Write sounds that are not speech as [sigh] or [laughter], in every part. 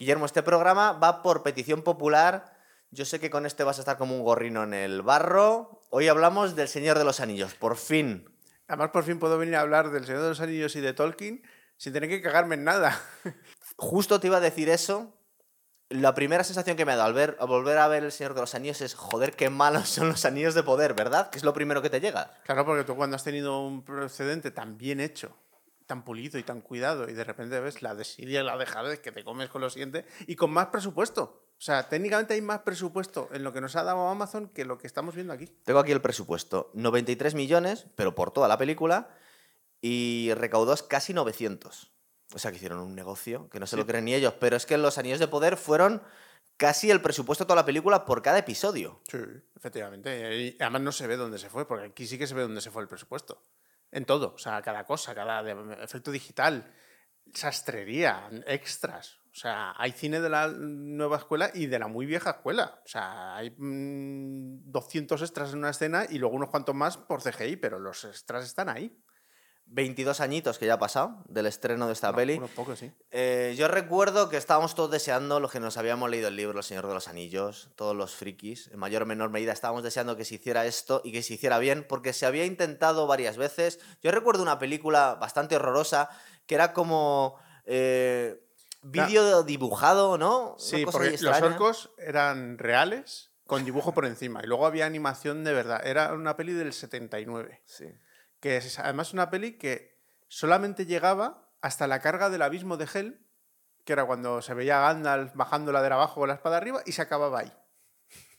Guillermo, este programa va por petición popular. Yo sé que con este vas a estar como un gorrino en el barro. Hoy hablamos del Señor de los Anillos, por fin. Además, por fin puedo venir a hablar del Señor de los Anillos y de Tolkien sin tener que cagarme en nada. [laughs] Justo te iba a decir eso. La primera sensación que me ha dado al, ver, al volver a ver El Señor de los Anillos es, joder, qué malos son los anillos de poder, ¿verdad? Que es lo primero que te llega. Claro, porque tú cuando has tenido un procedente tan bien hecho, tan pulido y tan cuidado, y de repente ves la desidia y la dejadez que te comes con lo siguiente, y con más presupuesto. O sea, técnicamente hay más presupuesto en lo que nos ha dado Amazon que lo que estamos viendo aquí. Tengo aquí el presupuesto. 93 millones, pero por toda la película, y recaudó casi 900. O sea, que hicieron un negocio que no se lo creen ni ellos. Pero es que los Anillos de Poder fueron casi el presupuesto de toda la película por cada episodio. Sí, efectivamente. Y además no se ve dónde se fue, porque aquí sí que se ve dónde se fue el presupuesto. En todo. O sea, cada cosa, cada efecto digital, sastrería, extras. O sea, hay cine de la nueva escuela y de la muy vieja escuela. O sea, hay 200 extras en una escena y luego unos cuantos más por CGI, pero los extras están ahí. 22 añitos que ya ha pasado del estreno de esta peli. Unos pocos, sí. Eh, yo recuerdo que estábamos todos deseando, los que nos habíamos leído el libro El Señor de los Anillos, todos los frikis, en mayor o menor medida, estábamos deseando que se hiciera esto y que se hiciera bien, porque se había intentado varias veces. Yo recuerdo una película bastante horrorosa que era como eh, vídeo dibujado, ¿no? Sí, porque los orcos eran reales con dibujo por encima y luego había animación de verdad. Era una peli del 79. Sí que es además una peli que solamente llegaba hasta la carga del abismo de Hel, que era cuando se veía a Gandalf bajando la de abajo con la espada arriba y se acababa ahí.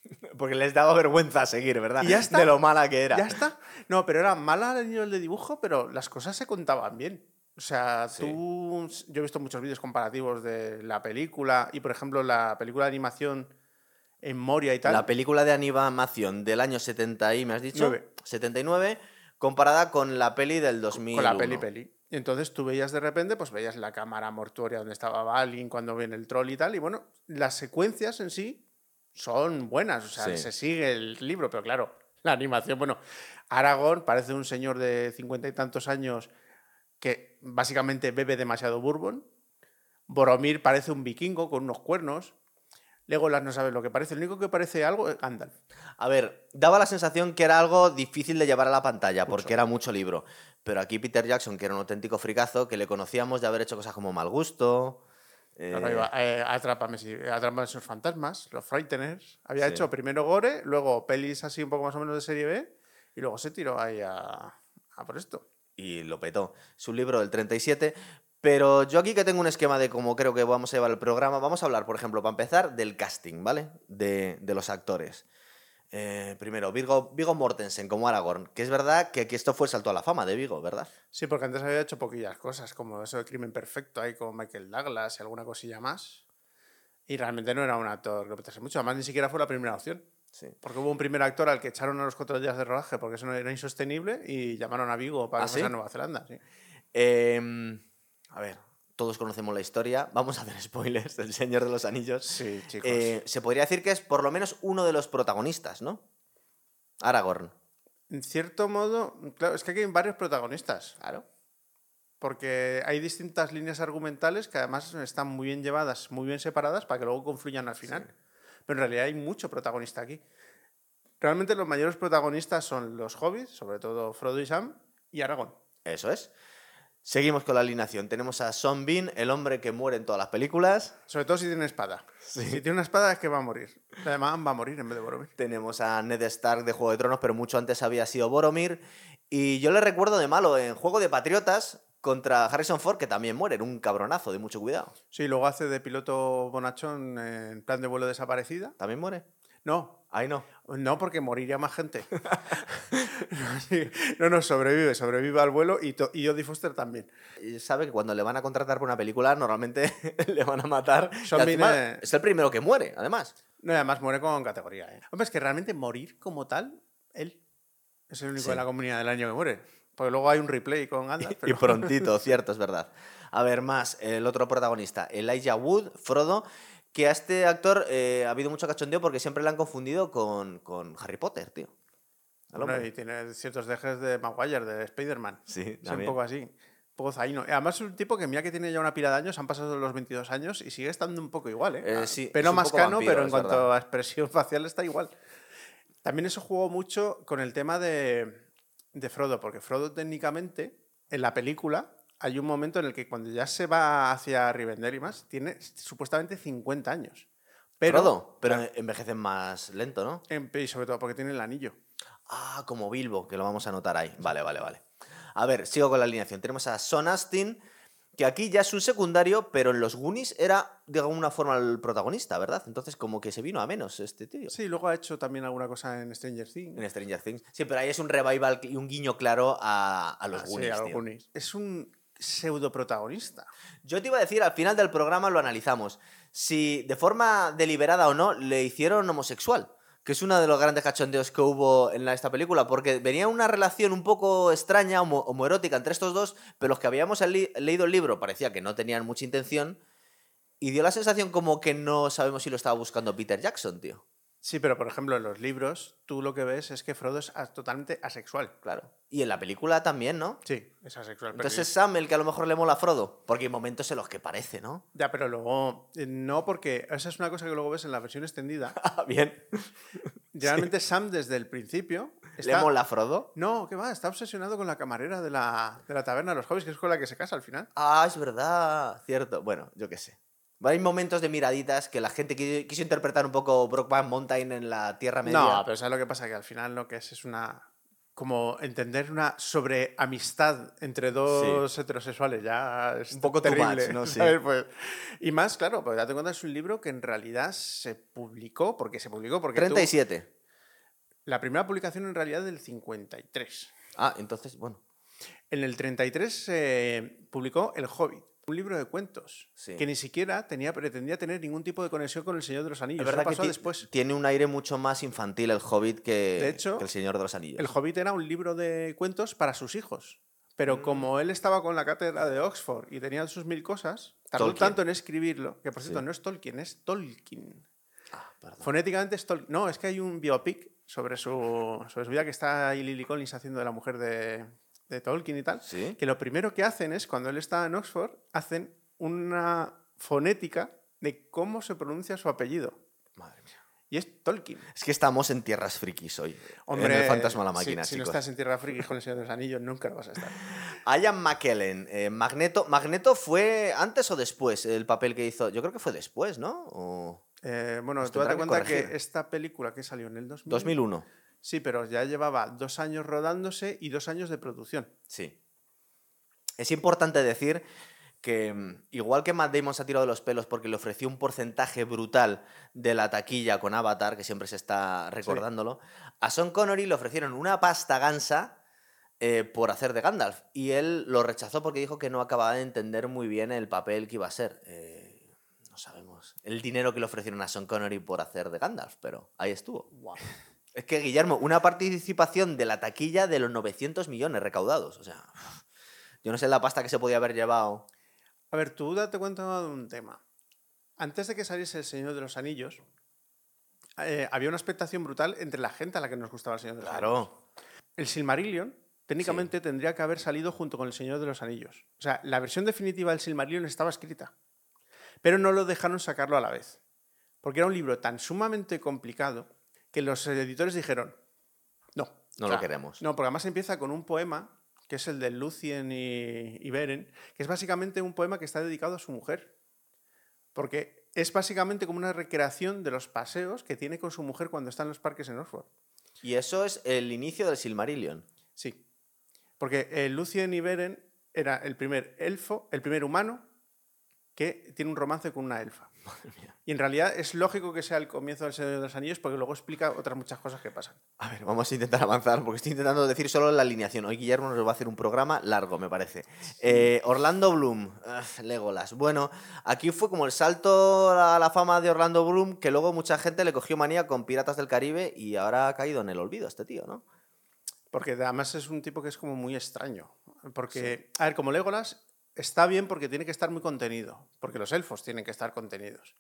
[laughs] Porque les daba vergüenza seguir, ¿verdad? ¿Y ya está? De lo mala que era. Ya está. No, pero era mala a nivel de dibujo, pero las cosas se contaban bien. O sea, tú. Yo he visto muchos vídeos comparativos de la película y, por ejemplo, la película de animación en Moria y tal. La película de animación del año 70 y me has dicho. 79 comparada con la peli del 2000. Con la peli peli. Y entonces tú veías de repente, pues veías la cámara mortuoria donde estaba Balin cuando viene el troll y tal. Y bueno, las secuencias en sí son buenas, o sea, se sigue el libro, pero claro, la animación, bueno, Aragorn parece un señor de cincuenta y tantos años que básicamente bebe demasiado bourbon. Boromir parece un vikingo con unos cuernos. Legolas no sabe lo que parece. El único que parece algo es Gandalf. A ver, daba la sensación que era algo difícil de llevar a la pantalla, porque era mucho libro. Pero aquí Peter Jackson, que era un auténtico fricazo, que le conocíamos de haber hecho cosas como Mal Gusto. Eh... eh atrápame, esos fantasmas, los Frighteners. Había hecho primero Gore, luego pelis así un poco más o menos de serie B, y luego se tiró ahí a, a por esto. Y lo petó. Es un libro del 37, pero yo aquí que tengo un esquema de cómo creo que vamos a llevar el programa, vamos a hablar, por ejemplo, para empezar, del casting, ¿vale? De, los actores. Eh, primero, Vigo, Vigo Mortensen como Aragorn, que es verdad que aquí esto fue el salto a la fama de Vigo, ¿verdad? Sí, porque antes había hecho poquillas cosas, como eso de Crimen Perfecto, ahí con Michael Douglas y alguna cosilla más. Y realmente no era un actor que apetece mucho, además ni siquiera fue la primera opción. Sí. Porque hubo un primer actor al que echaron a los cuatro días de rodaje porque eso no era insostenible y llamaron a Vigo para ¿Ah, a Nueva Zelanda. Sí. Eh, a ver, todos conocemos la historia. Vamos a hacer [laughs] spoilers del Señor de los Anillos. Sí, chicos. Eh, se podría decir que es por lo menos uno de los protagonistas, ¿no? Aragorn. En cierto modo, claro, es que aquí hay varios protagonistas. Claro. Porque hay distintas líneas argumentales que además están muy bien llevadas, muy bien separadas para que luego confluyan al final. Pero en realidad hay mucho protagonista aquí. Realmente los mayores protagonistas son los hobbits, sobre todo Frodo y Sam, y Aragorn. Eso es. Seguimos con la alineación. Tenemos a Son Bean, el hombre que muere en todas las películas. Sobre todo si tiene espada. Si tiene una espada es que va a morir. Además, va a morir en vez de Boromir. Tenemos a Ned Stark de Juego de Tronos, pero mucho antes había sido Boromir. Y yo le recuerdo de malo en Juego de Patriotas contra Harrison Ford, que también muere, en un cabronazo de mucho cuidado. Sí, luego hace de piloto bonachón en plan de vuelo desaparecida. ¿También muere? No, Ahí no. No, porque moriría más gente. [laughs] [laughs] no, no, sobrevive, sobrevive al vuelo y, y Jodie Foster también. Y sabe que cuando le van a contratar por una película, normalmente [laughs] le van a matar. Es el primero que muere, además. No, además muere con categoría. ¿eh? Hombre, es que realmente morir como tal, él es el único de la comunidad del año que muere. Porque luego hay un replay con Gandalf. Y prontito, cierto, es verdad. A ver, más, el otro protagonista, Elijah Wood, Frodo, que a este actor eh, ha habido mucho cachondeo porque siempre le han confundido con, con Harry Potter, tío. y tiene ciertos dejes de Maguire, de Spider-Man. Sí, es un poco así. poco zaino. Además es un tipo que mira que tiene ya una pila de años, han pasado los 22 años y sigue estando un poco igual, ¿eh? Eh, sí, un más cano, vampiro, pero en cuanto verdad. a expresión [laughs] facial está igual. También eso jugó mucho con el tema de, de Frodo, porque Frodo técnicamente, en la película, hay un momento en el que cuando ya se va hacia Rivendell y más, tiene supuestamente 50 años. Pero, Frodo, pero envejecen más lento, ¿no? en- y sobre todo porque tiene el anillo. Ah, como Bilbo, que lo vamos a anotar ahí. Vale, vale, vale. A ver, sigo con la alineación. Tenemos a Son Astin, que aquí ya es un secundario, pero en los Goonies era de alguna forma el protagonista, ¿verdad? Entonces como que se vino a menos este tío. Sí, luego ha hecho también alguna cosa en Stranger Things. En Stranger Things. Sí, pero ahí es un revival y un guiño claro a, a los Ah, sí, a los tío. Goonies. Es un pseudo protagonista. Yo te iba a decir, al final del programa lo analizamos. Si de forma deliberada o no le hicieron homosexual. Que es uno de los grandes cachondeos que hubo en esta película. Porque venía una relación un poco extraña, homo- homoerótica entre estos dos. Pero los que habíamos leído el libro parecía que no tenían mucha intención. Y dio la sensación como que no sabemos si lo estaba buscando Peter Jackson, tío. Sí, pero por ejemplo en los libros tú lo que ves es que Frodo es as- totalmente asexual. Claro. Y en la película también, ¿no? Sí, es asexual. Entonces es sí. Sam el que a lo mejor le mola a Frodo. Porque hay momentos en los que parece, ¿no? Ya, pero luego eh, no porque esa es una cosa que luego ves en la versión extendida. [laughs] Ah, bien. [laughs] Realmente Sam desde el principio ¿Le está... mola a Frodo? No, que va, está obsesionado con la camarera de la, de la taberna de los hobbits, que es con la que se casa al final. Ah, es verdad, cierto. Bueno, yo qué sé. Hay momentos de miraditas que la gente qui- quiso interpretar un poco Brockback Mountain en la Tierra Media. No, pero ¿sabes lo que pasa? Que al final lo que es es una... Como entender una sobre amistad entre dos heterosexuales ya es Un poco terrible. much, ¿no? Sí. Pues- y más, claro, pues date cuenta, es un libro que en realidad se publicó, porque se publicó, porque tuvo- 37. la primera publicación en realidad del 53. Ah, entonces, bueno. En el 33 se publicó El Hobbit, un libro de cuentos Sí. que ni siquiera tenía, pretendía tener ningún tipo de conexión con El Señor de los Anillos. Es verdad pasó después. tiene un aire mucho más infantil el Hobbit que, De hecho, que el Señor de los Anillos. El Hobbit era un libro de cuentos para sus hijos. Pero Mm. como él estaba con la cátedra de Oxford y tenía sus mil cosas, tardó Tolkien. tanto en escribirlo, que por cierto Sí. no es Tolkien, es Tolkien. Ah. Fonéticamente es Tolkien. No, es que hay un biopic sobre su, sobre su vida que está ahí Lily Collins haciendo de la mujer de, de Tolkien y tal. ¿Sí? Que lo primero que hacen es, cuando él está en Oxford, hacen una fonética de cómo se pronuncia su apellido. Madre mía. Y es Tolkien. Es que estamos en tierras frikis hoy. Hombre, en el fantasma de la si- máquina, si, no estás en Tierra Friki con el Señor de los Anillos, nunca lo vas a estar. [laughs] Ian McKellen, eh, Magneto. ¿Magneto fue antes o después el papel que hizo? Yo creo que fue después, ¿no? O... Eh, bueno, tú date cuenta que, esta película que salió en el 2000, 2001. Sí, pero ya llevaba dos años rodándose y dos años de producción. Sí. Es importante decir que mm, igual que Matt Damon se ha tirado de los pelos porque le ofreció un porcentaje brutal de la taquilla con Avatar, que siempre se está recordándolo, a Sean Connery le ofrecieron una pasta gansa eh, por hacer de Gandalf. Y él lo rechazó porque dijo que no acababa de entender muy bien el papel que iba a ser. Eh, no sabemos el dinero que le ofrecieron a Sean Connery por hacer de Gandalf, pero ahí estuvo. Es que, Guillermo, una participación de la taquilla de los 900 millones recaudados. O sea, yo no sé la pasta que se podía haber llevado. A ver, tú date cuenta de un tema. Antes de que saliese El Señor de los Anillos, eh, había una expectación brutal entre la gente a la que nos gustaba El Señor de los Anillos. Claro. El Silmarillion, técnicamente, tendría que haber salido junto con El Señor de los Anillos. O sea, la versión definitiva del Silmarillion estaba escrita. Pero no lo dejaron sacarlo a la vez. Porque era un libro tan sumamente complicado que los editores dijeron, no. No lo queremos. No, porque además empieza con un poema, que es el de Lucien y, y Beren, que es básicamente un poema que está dedicado a su mujer. Porque es básicamente como una recreación de los paseos que tiene con su mujer cuando está en los parques en Oxford. Y eso es el inicio del Silmarillion. Sí. Porque eh, Lucien y Beren era el primer elfo, el primer humano que tiene un romance con una elfa. Y en realidad es lógico que sea el comienzo del Señor de los Anillos porque luego explica otras muchas cosas que pasan. A ver, vamos a intentar avanzar porque estoy intentando decir solo la alineación. Hoy Guillermo nos va a hacer un programa largo, me parece. Eh, Orlando Bloom, Ugh, Legolas. Bueno, aquí fue como el salto a la fama de Orlando Bloom que luego mucha gente le cogió manía con Piratas del Caribe y ahora ha caído en el olvido este tío, ¿no? Porque además es un tipo que es como muy extraño. Porque, a ver, como Legolas está bien porque tiene que estar muy contenido. Porque los elfos tienen que estar contenidos.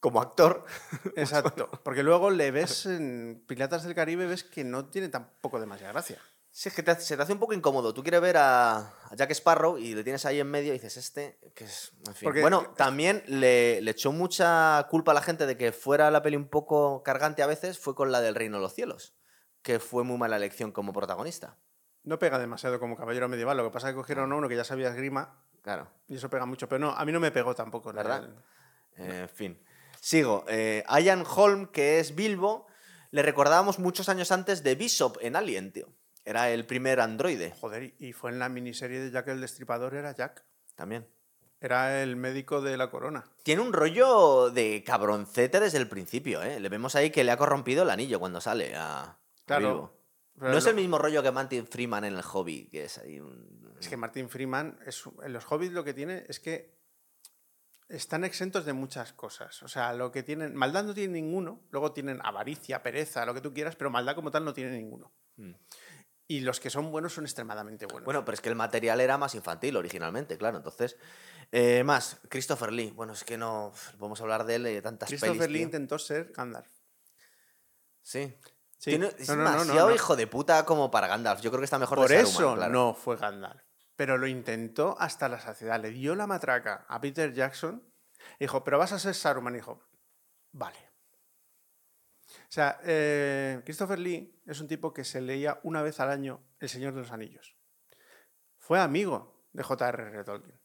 Como actor. [laughs] Exacto. Porque luego le ves en Piratas del Caribe, ves que no tiene tampoco demasiada gracia. Sí, es que te se te hace un poco incómodo. Tú quieres ver a, a Jack Sparrow y le tienes ahí en medio y dices, este, que es... En fin. Porque- Bueno, también le, le echó mucha culpa a la gente de que fuera la peli un poco cargante a veces, fue con la del Reino de los Cielos, que fue muy mala elección como protagonista. No pega demasiado como caballero medieval. Lo que pasa es que cogieron a uno que ya sabía esgrima Claro, y eso pega mucho. Pero no, a mí no me pegó tampoco. la ¿verdad? En fin. Sigo. Eh, Ian Holm, que es Bilbo, le recordábamos muchos años antes de Bishop en Alien, tío. Era el primer androide Joder, y- fue en la miniserie de Jack el Destripador, era Jack. también. Era el médico de la corona. Tiene un rollo de cabroncete desde el principio, ¿eh? Le vemos ahí que le ha corrompido el anillo cuando sale a, a Claro. Bilbo. Pero No es lo- el mismo rollo que Martin Freeman en el hobby, que es ahí un... Es que Martin Freeman, es, en los hobbits lo que tiene es que están exentos de muchas cosas. O sea, lo que tienen. Maldad no tiene ninguno. Luego tienen avaricia, pereza, lo que tú quieras, pero maldad como tal no tiene ninguno. Mm. Y los que son buenos son extremadamente buenos. Bueno, pero es que el material era más infantil originalmente, claro. Entonces, eh, más, Christopher Lee. Bueno, es que no podemos hablar de él y de tantas Christopher pelis, Lee tío. intentó ser Gandalf. Sí. Sí. Tiene- es No, no, no, no, demasiado no. hijo de puta como para Gandalf. Yo creo que está mejor Por de eso Saruman, claro. no fue Gandalf. Pero lo intentó hasta la saciedad. Le dio la matraca a Peter Jackson. y Dijo, pero vas a ser Saruman. Y Dijo, vale. O sea, eh, Christopher Lee es un tipo que se leía una vez al año El Señor de los Anillos. Fue amigo de J.R.R. Tolkien.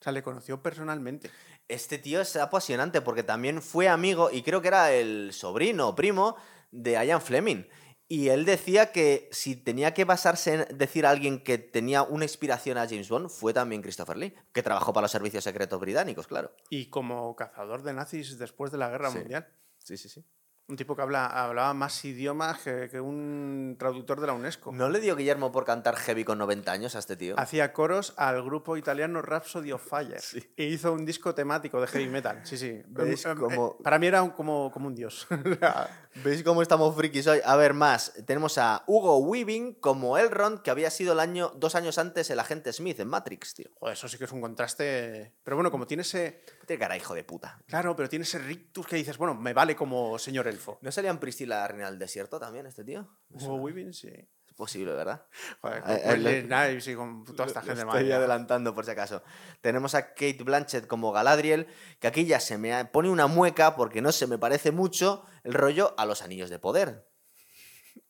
O sea, le conoció personalmente. Este tío es apasionante porque también fue amigo, y creo que era el sobrino o primo de Ian Fleming. Y él decía que si tenía que basarse en decir a alguien que tenía una inspiración a James Bond, fue también Christopher Lee, que trabajó para los servicios secretos británicos, claro. Y como cazador de nazis después de la Guerra Sí. Mundial. Sí, sí, sí. Un tipo que habla, hablaba más idiomas que, que un traductor de la UNESCO. ¿No le dio Guillermo por cantar heavy con 90 años a este tío? Hacía coros al grupo italiano Rhapsody of Fire. E hizo un disco temático de heavy metal. Sí, sí. [laughs] ¿Veis Em, em, cómo- eh, Para mí era un- como, como un dios. [laughs] ¿Veis cómo estamos frikis hoy? A ver, más. Tenemos a Hugo Weaving como Elrond, que había sido el año, dos años antes el agente Smith en Matrix, tío. Joder, eso sí que es un contraste. Pero bueno, como tiene ese. Tiene cara, hijo de puta. Claro, pero tiene ese rictus que dices, bueno, me vale como señor elfo. ¿No salía en Priscila la reina del desierto también este tío? Hugo suena. Weaving, sí. Es posible, ¿verdad? Joder, Eh, con eh, Wesley lo- Snipes y con toda esta Lo gente. estoy madre mía. adelantando por si acaso. Tenemos a Kate Blanchett como Galadriel, que aquí ya se me pone una mueca porque no se me parece mucho el rollo a los anillos de poder.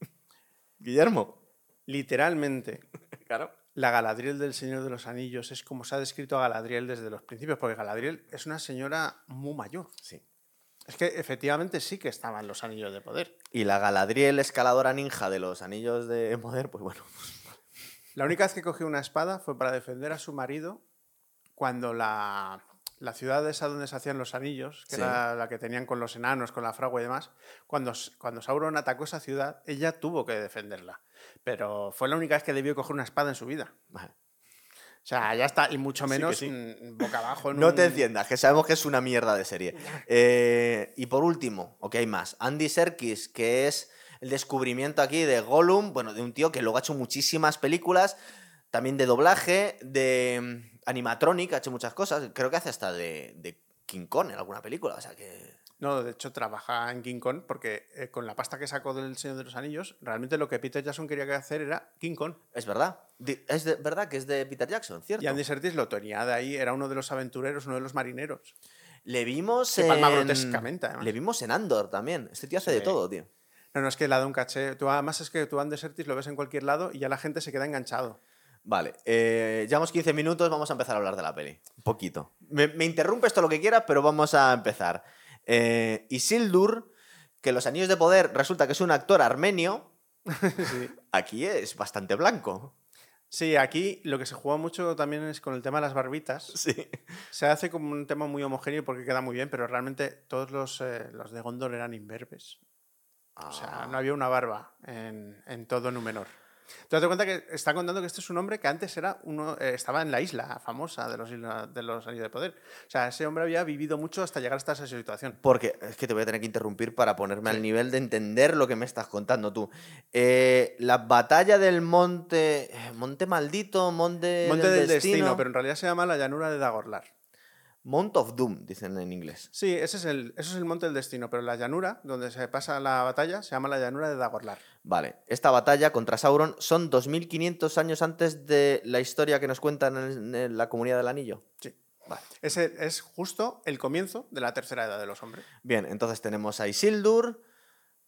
[laughs] Guillermo. Literalmente, [laughs] Claro. La Galadriel del Señor de los Anillos es como se ha descrito a Galadriel desde los principios, porque Galadriel es una señora muy mayor. Sí. Es que efectivamente sí que estaban los anillos de poder. Y la Galadriel escaladora ninja de los anillos de poder, pues bueno. La única vez que cogió una espada fue para defender a su marido cuando la, la ciudad esa donde se hacían los anillos, que Sí. era la que tenían con los enanos, con la fragua y demás, cuando, cuando Sauron atacó esa ciudad, ella tuvo que defenderla. Pero fue la única vez que debió coger una espada en su vida. Vale. O sea, ya está, y mucho menos sí. boca abajo. en No te enciendas, que sabemos que es una mierda de serie. [laughs] Eh, y por último, ok, hay más. Andy Serkis, que es el descubrimiento aquí de Gollum, bueno, de un tío que luego ha hecho muchísimas películas, también de doblaje, de mm, animatronic, ha hecho muchas cosas. Creo que hace hasta de, de King Kong en alguna película, o sea que... No, de hecho trabaja en King Kong porque eh, con la pasta que sacó del Señor de los Anillos, realmente lo que Peter Jackson quería que hacer era King Kong. Es verdad. Es de- verdad que es de Peter Jackson, ¿cierto? Y Andy Serkis lo tenía de ahí, era uno de los aventureros, uno de los marineros. Le vimos palma en... grotescamente, además. Le vimos en Andor también. Este tío hace de todo, tío. No, no, es que le dado un caché. Tú, además es que tú Andy Serkis lo ves en cualquier lado y ya la gente se queda enganchado. Vale, eh, llevamos 15 minutos, vamos a empezar a hablar de la peli. Un poquito. Me, me interrumpes todo lo que quieras, pero vamos a empezar. Eh, Isildur, que los Anillos de Poder resulta que es un actor armenio, [laughs] sí. aquí es bastante blanco. Sí, aquí lo que se juega mucho también es con el tema de las barbitas. Sí. Se hace como un tema muy homogéneo porque queda muy bien, pero realmente todos los, eh, los de Gondor eran imberbes. O sea, no había una barba en, en todo Númenor. Te das cuenta que está contando que este es un hombre que antes era uno, eh, estaba en la isla famosa de los, de los Anillos de Poder. O sea, ese hombre había vivido mucho hasta llegar hasta esa situación. Porque es que te voy a tener que interrumpir para ponerme al nivel de entender lo que me estás contando tú. Eh, la batalla del monte. eh, Monte maldito, monte. Monte del, del destino. pero en realidad se llama la llanura de Dagorlar. Mount of Doom, dicen en inglés. Sí, ese es el, eso es el monte del destino, pero la llanura donde se pasa la batalla se llama la llanura de Dagorlar. Vale, esta batalla contra Sauron son 2500 años antes de la historia que nos cuentan en, en la comunidad del anillo. Sí. Vale. Ese es justo el comienzo de la tercera edad de los hombres. Bien, entonces tenemos a Isildur,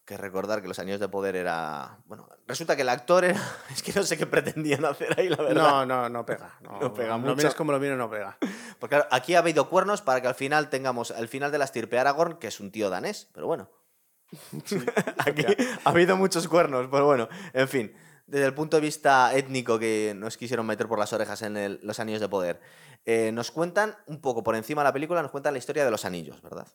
que recordar que los anillos de poder era. Bueno, resulta que el actor era. [laughs] Es que no sé qué pretendían hacer ahí, la verdad. No, no, no pega. [laughs] No, No pega no mucho. mires como lo miro, no pega. Porque claro, aquí ha habido cuernos para que al final tengamos al final de la estirpe Aragorn, que es un tío danés, pero bueno. [laughs] aquí ha habido muchos cuernos, pero bueno, en fin. Desde el punto de vista étnico que nos quisieron meter por las orejas en el- los anillos de poder, eh, nos cuentan un poco por encima de la película, nos cuentan la historia de los anillos, ¿verdad?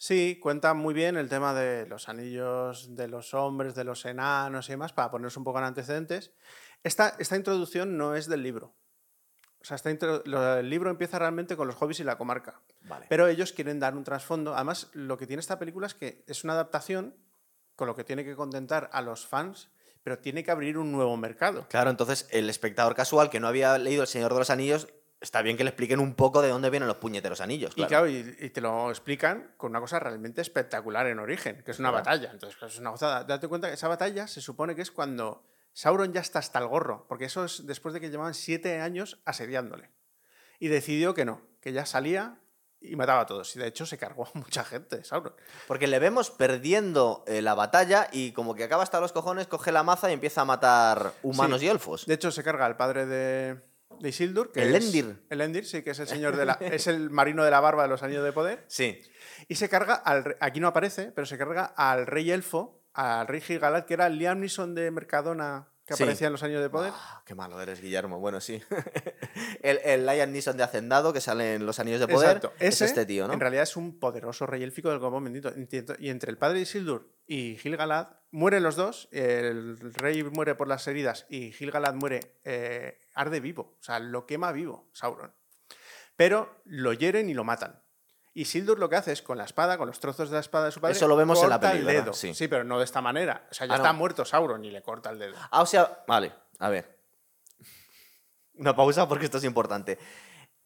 Sí, cuenta muy bien el tema de los anillos de los hombres, de los enanos y demás, para ponernos un poco en antecedentes. Esta, esta introducción no es del libro. O sea, esta lo- el libro empieza realmente con los hobbies y la comarca. Vale. Pero ellos quieren dar un trasfondo. Además, lo que tiene esta película es que es una adaptación con lo que tiene que contentar a los fans, pero tiene que abrir un nuevo mercado. Claro, entonces el espectador casual que no había leído El Señor de los Anillos, está bien que le expliquen un poco de dónde vienen los puñeteros anillos. Y Claro. claro, y, y te lo explican con una cosa realmente espectacular en origen, que es una Claro. batalla. Entonces, es una gozada. Date cuenta que esa batalla se supone que es cuando Sauron ya está hasta el gorro, porque eso es después de que llevaban siete años asediándole. Y decidió que no, que ya salía y mataba a todos. Y de hecho se cargó a mucha gente, Sauron. Porque le vemos perdiendo eh, la batalla y como que acaba hasta los cojones, coge la maza y empieza a matar humanos Sí. y elfos. De hecho, se carga al padre de, de Isildur, que El es- Endir. El Endir, sí, que es el señor de la. [laughs] es el marino de la barba de los anillos de poder. Sí. Y se carga al. Aquí no aparece, pero se carga al rey elfo, al rey Gilgalad, que era el Liam Neeson de Mercadona, que Sí. aparecía en los años de poder. Ah, qué malo eres, Guillermo. Bueno, sí. [laughs] el, el Lion Neeson de Hacendado, que sale en Los Anillos de Poder, Exacto. es Ese, este tío, ¿no? En realidad es un poderoso rey élfico del Gobón bendito. Y entre el padre de Isildur y Gilgalad mueren los dos. El rey muere por las heridas y Gilgalad muere, eh, arde vivo. O sea, lo quema vivo, Sauron. Pero lo hieren y lo matan. Y Isildur lo que hace es con la espada, con los trozos de la espada de su padre. Eso lo vemos en la el ¿verdad? dedo. Sí. Sí. pero no de esta manera. O sea, ya Ah, está no. muerto Sauron y le corta el dedo. Ah, o sea, vale, a ver. Una pausa porque esto es importante.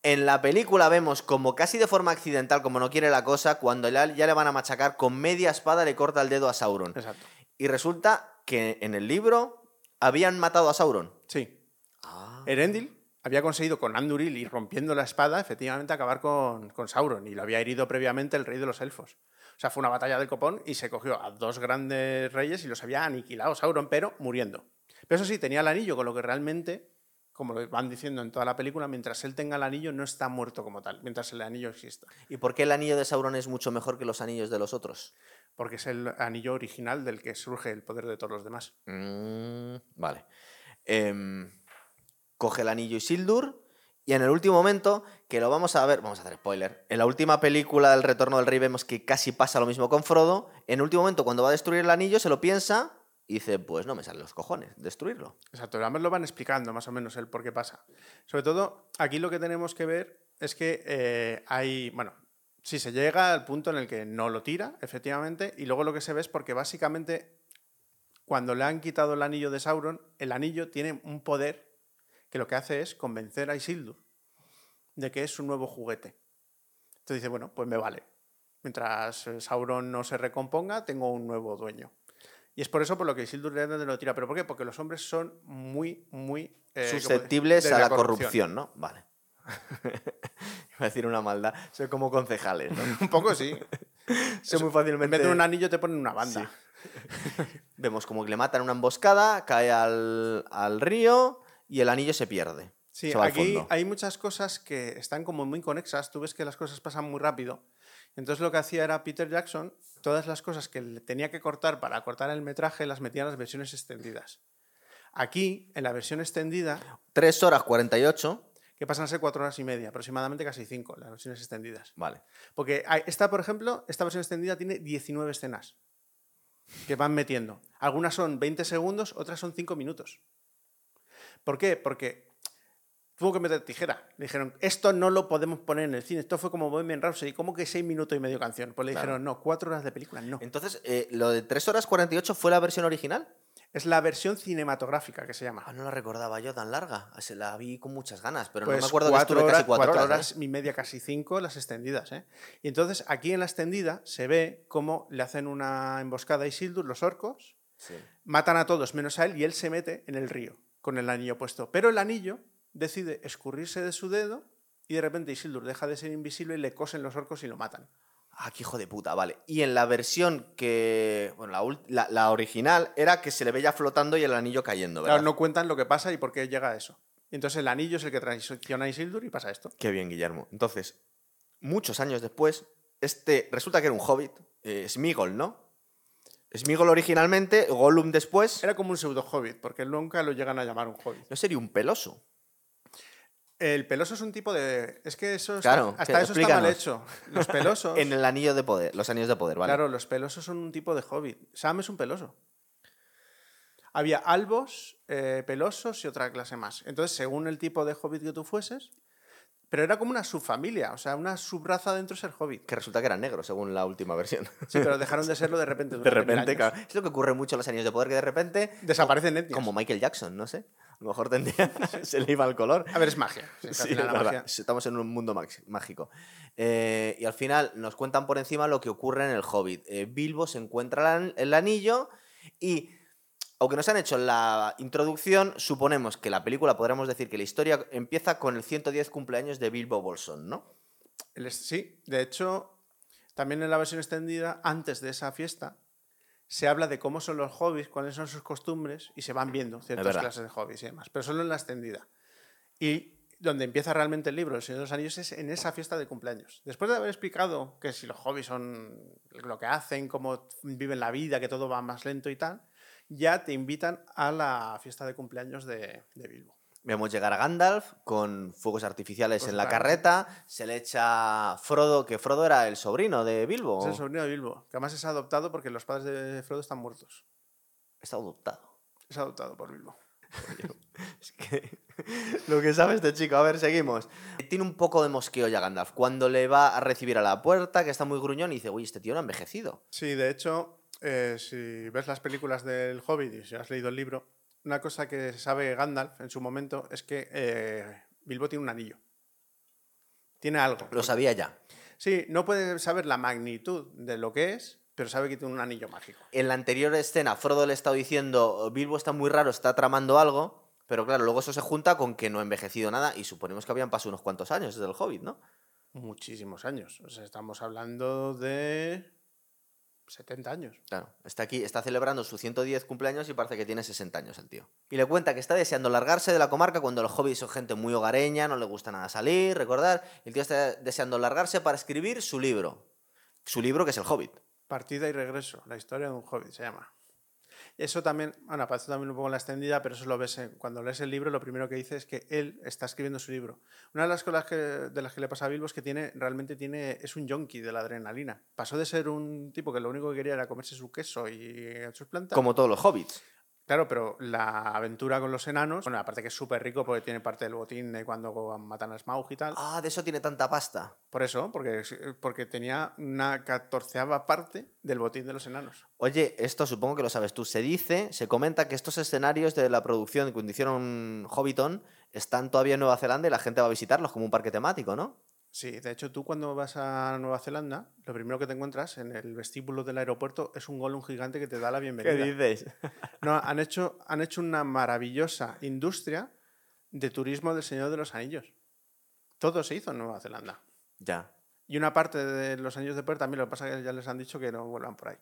En la película vemos como casi de forma accidental, como no quiere la cosa, cuando ya le van a machacar con media espada le corta el dedo a Sauron. Exacto. Y resulta que en el libro habían matado a Sauron. Sí. Ah. Erendil había conseguido con Anduril y rompiendo la espada, efectivamente, acabar con, con Sauron. Y lo había herido previamente el rey de los elfos. O sea, fue una batalla del copón y se cogió a dos grandes reyes y los había aniquilado Sauron, pero muriendo. Pero eso sí, tenía el anillo, con lo que realmente, como lo van diciendo en toda la película, mientras él tenga el anillo no está muerto como tal, mientras el anillo exista. ¿Y por qué el anillo de Sauron es mucho mejor que los anillos de los otros? Porque es el anillo original del que surge el poder de todos los demás. Mm, vale. Em, coge el anillo Isildur y en el último momento, que lo vamos a ver, vamos a hacer spoiler, en la última película del Retorno del Rey vemos que casi pasa lo mismo con Frodo, en el último momento cuando va a destruir el anillo se lo piensa y dice, pues no me salen los cojones, destruirlo. Exacto, además lo van explicando más o menos el por qué pasa. Sobre todo, aquí lo que tenemos que ver es que eh, hay, bueno, si se llega al punto en el que no lo tira, efectivamente, y luego lo que se ve es porque básicamente cuando le han quitado el anillo de Sauron, el anillo tiene un poder que lo que hace es convencer a Isildur de que es un nuevo juguete. Entonces dice, bueno, pues me vale. Mientras eh, Sauron no se recomponga, tengo un nuevo dueño. Y es por eso por lo que Isildur realmente lo tira. ¿Pero por qué? Porque los hombres son muy, muy... eh, de- Susceptibles de a la corrupción. ¿no? Vale. [laughs] Iba a decir una maldad, soy como concejales, ¿no? [laughs] Un poco sí. [laughs] Soy muy En fácilmente... de un anillo te ponen una banda. Vemos como que le matan una emboscada, cae al, al río y el anillo se pierde. Sí, se aquí hay muchas cosas que están como muy conexas. Tú ves que las cosas pasan muy rápido. Entonces lo que hacía era Peter Jackson, todas las cosas que tenía que cortar para cortar el metraje las metía en las versiones extendidas. Aquí, en la versión extendida, 3 horas 48. que pasan a ser cuatro horas y media, aproximadamente casi cinco, las versiones extendidas. Vale. Porque esta, por ejemplo, esta versión extendida tiene 19 escenas que van metiendo. Algunas son 20 segundos, otras son 5 minutos. ¿Por qué? Porque tuvo que meter tijera. Le dijeron, esto no lo podemos poner en el cine. Esto fue como Bohemian Rhapsody. ¿Cómo que 6 minutos y medio canción? Pues le Claro. dijeron, no, 4 horas de película, no. Entonces, eh, lo de 3 horas 48 fue la versión original. Es la versión cinematográfica que se llama. Ah, no la recordaba yo tan larga. Se la vi con muchas ganas, pero no me Pues acuerdo que cuatro estuve horas, casi cuatro, cuatro horas. horas y media, casi cinco, las extendidas. ¿eh? Y entonces aquí en la extendida se ve cómo le hacen una emboscada a Isildur, los orcos, Sí. matan a todos menos a él y él se mete en el río con el anillo puesto. Pero el anillo decide escurrirse de su dedo y de repente Isildur deja de ser invisible y le cosen los orcos y lo matan. Ah, qué hijo de puta, vale. Y en la versión que. Bueno, la, la- la original era que se le veía flotando y el anillo cayendo, ¿verdad? Claro, no cuentan lo que pasa y por qué llega a eso. Entonces el anillo es el que traiciona a Isildur y pasa esto. Qué bien, Guillermo. Entonces, muchos años después, este. Resulta que era un hobbit. Eh, Smigol, ¿no? Smigol originalmente, Gollum después. Era como un pseudo hobbit, porque nunca lo llegan a llamar un hobbit. No sería un peloso. El peloso es un tipo de. Es que eso está- Claro, hasta que- eso está mal hecho. Los pelosos. [laughs] En el anillo de poder, los anillos de poder, ¿vale? Claro, los pelosos son un tipo de hobbit. Sam es un peloso. Había albos, eh, pelosos y otra clase más. Entonces, según el tipo de hobbit que tú fueses, pero era como una subfamilia, o sea, una subraza dentro de ser hobbit. Que resulta que eran negros, según la última versión. Sí, pero dejaron de serlo de repente. [laughs] De repente, claro. Es lo que ocurre mucho en los anillos de poder, que de repente. Desaparecen etnias. Como Michael Jackson, no sé. A lo mejor tendría. [laughs] se le iba el color. A ver, es magia. Sí, Sí, la magia- Estamos en un mundo mágico. Eh, y al final nos cuentan por encima lo que ocurre en el Hobbit. Eh, Bilbo se encuentra el anillo y, aunque nos han hecho la introducción, suponemos que la película, podríamos decir que la historia empieza con el 110 cumpleaños de Bilbo Bolson, ¿no? Sí, de hecho, también en la versión extendida, antes de esa fiesta, se habla de cómo son los hobbies, cuáles son sus costumbres, y se van viendo ciertas clases de hobbies y demás, pero solo en la extendida. Y donde empieza realmente el libro, El Señor de los Anillos, es en esa fiesta de cumpleaños. Después de haber explicado que si los hobbies son lo que hacen, cómo viven la vida, que todo va más lento y tal, ya te invitan a la fiesta de cumpleaños de, de Bilbo. Vemos llegar a Gandalf con fuegos artificiales Pues en la carreta, se le echa Frodo, que Frodo era el sobrino de Bilbo. Es el sobrino de Bilbo, que además es adoptado porque los padres de Frodo están muertos. Está adoptado. Es adoptado por Bilbo. [laughs] Es que [laughs] lo que sabe este chico. A ver, seguimos. Tiene un poco de mosqueo ya Gandalf. Cuando le va a recibir a la puerta, que está muy gruñón, y dice, uy, este tío no ha envejecido. Sí, de hecho, eh, si ves las películas del Hobbit y si has leído el libro, una cosa que sabe Gandalf en su momento es que eh, Bilbo tiene un anillo. Tiene algo. Lo sabía ya. Sí, no puede saber la magnitud de lo que es, pero sabe que tiene un anillo mágico. En la anterior escena, Frodo le está diciendo, Bilbo está muy raro, está tramando algo, pero claro, luego eso se junta con que no ha envejecido nada y suponemos que habían pasado unos cuantos años desde el Hobbit, ¿no? Muchísimos años. O sea, estamos hablando de 70 años. Claro, está aquí, está celebrando su 110 cumpleaños y parece que tiene 60 años el tío. Y le cuenta que está deseando largarse de la comarca cuando los hobbits son gente muy hogareña, no le gusta nada salir, recordar. y El tío está deseando largarse para escribir su libro. Su libro que es el Hobbit. Partida y regreso, la historia de un hobbit se llama. Eso también, bueno, aparece también un poco en la extendida, pero eso lo ves cuando lees el libro, lo primero que dice es que él está escribiendo su libro. Una de las cosas que, de las que le pasa a Bilbo es que tiene, realmente tiene, es un yonki de la adrenalina. Pasó de ser un tipo que lo único que quería era comerse su queso y sus plantas. Como todos los hobbits. Claro, pero la aventura con los enanos, bueno, aparte que es súper rico porque tiene parte del botín de cuando matan a Smaug y tal. Ah, de eso tiene tanta pasta. Por eso, porque, porque tenía una catorceava parte del botín de los enanos. Oye, esto supongo que lo sabes tú. Se dice, se comenta que estos escenarios de la producción que hicieron Hobbiton están todavía en Nueva Zelanda y la gente va a visitarlos como un parque temático, ¿no? Sí, de hecho tú cuando vas a Nueva Zelanda, lo primero que te encuentras en el vestíbulo del aeropuerto es un golem gigante que te da la bienvenida. dices? [laughs] No, han hecho, han hecho una maravillosa industria de turismo del Señor de los Anillos. Todo se hizo en Nueva Zelanda. ya. Y una parte de los anillos de poder también, lo que pasa es que ya les han dicho que no vuelvan por ahí.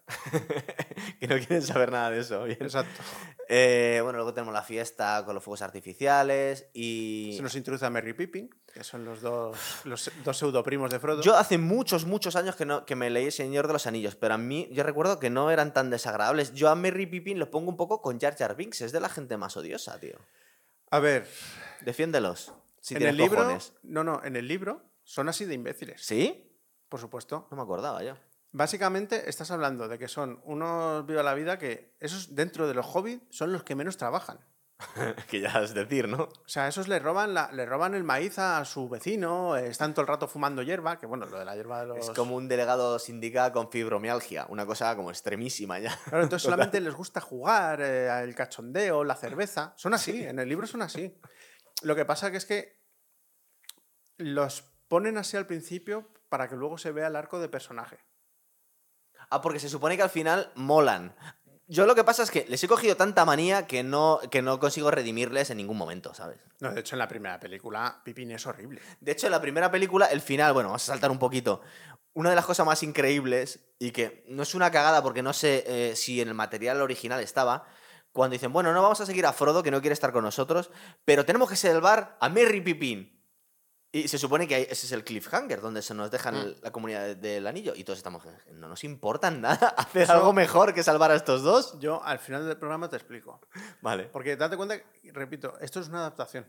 [laughs] que no quieren saber nada de eso. bien. Exacto. Eh, bueno, luego tenemos la fiesta con los fuegos artificiales y... Se nos introduce a Merry Pippin, que son los dos, los dos pseudoprimos de Frodo. Yo hace muchos, muchos años que, no, que me leí El Señor de los Anillos, pero a mí yo recuerdo que no eran tan desagradables. Yo a Merry Pippin lo pongo un poco con Jar Jar Binks, es de la gente más odiosa, tío. A ver, Defiéndelos, si en el libro... cojones. No, no, en el libro son así de imbéciles. ¿Sí? Por supuesto. No me acordaba yo. Básicamente estás hablando de que son unos viva la vida que esos dentro de los hobbits son los que menos trabajan. [laughs] que ya es decir, ¿no? O sea, esos le roban, la- le roban el maíz a su vecino, eh, están todo el rato fumando hierba, que bueno, lo de la hierba de los... Es como un delegado sindical con fibromialgia, una cosa como extremísima ya. Claro, entonces [laughs] solamente les gusta jugar, eh, el cachondeo, la cerveza. Son así, en el libro son así. Lo que pasa que es que los ponen así al principio para que luego se vea el arco de personaje. Ah, porque se supone que al final molan. Yo lo que pasa es que les he cogido tanta manía que no, que no consigo redimirles en ningún momento, ¿sabes? No, de hecho, en la primera película, Pipín es horrible. De hecho, en la primera película, el final, bueno, vamos a saltar un poquito. Una de las cosas más increíbles, y que no es una cagada porque no sé eh, si en el material original estaba, cuando dicen, bueno, no vamos a seguir a Frodo, que no quiere estar con nosotros, pero tenemos que salvar a Merry Pippin. Y se supone que ese es el cliffhanger, donde se nos dejan el- la comunidad de- del anillo. Y todos estamos, no nos importa nada [laughs] hacer Eso- algo mejor que salvar a estos dos. Yo al final del programa te explico. Vale. Porque date cuenta, repito, esto es una adaptación.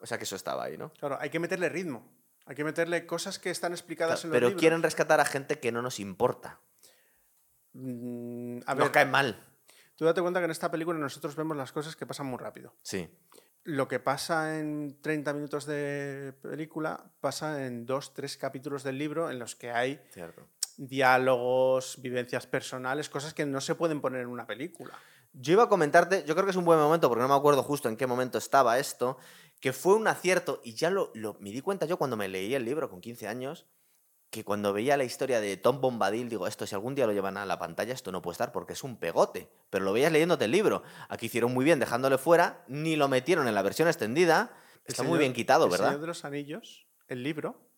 O sea que eso estaba ahí, ¿no? Claro, hay que meterle ritmo. Hay que meterle cosas que están explicadas en los pero libros. quieren rescatar a gente que no nos importa. Mm, a nos ver, cae mal. tú date cuenta que en esta película nosotros vemos las cosas que pasan muy rápido. Sí. Lo que pasa en 30 minutos de película pasa en dos, tres capítulos del libro en los que hay Cierto. diálogos, vivencias personales, cosas que no se pueden poner en una película. Yo iba a comentarte, yo creo que es un buen momento, porque no me acuerdo justo en qué momento estaba esto, que fue un acierto, y ya lo, lo- me di cuenta yo cuando me leí el libro con 15 años, que cuando veía la historia de Tom Bombadil, digo, esto si algún día lo llevan a la pantalla, esto no puede estar porque es un pegote. Pero lo veías leyéndote el libro. Aquí hicieron muy bien dejándole fuera, ni lo metieron en la versión extendida. El Está muy bien quitado, El ¿verdad? Señor de los Anillos, el libro,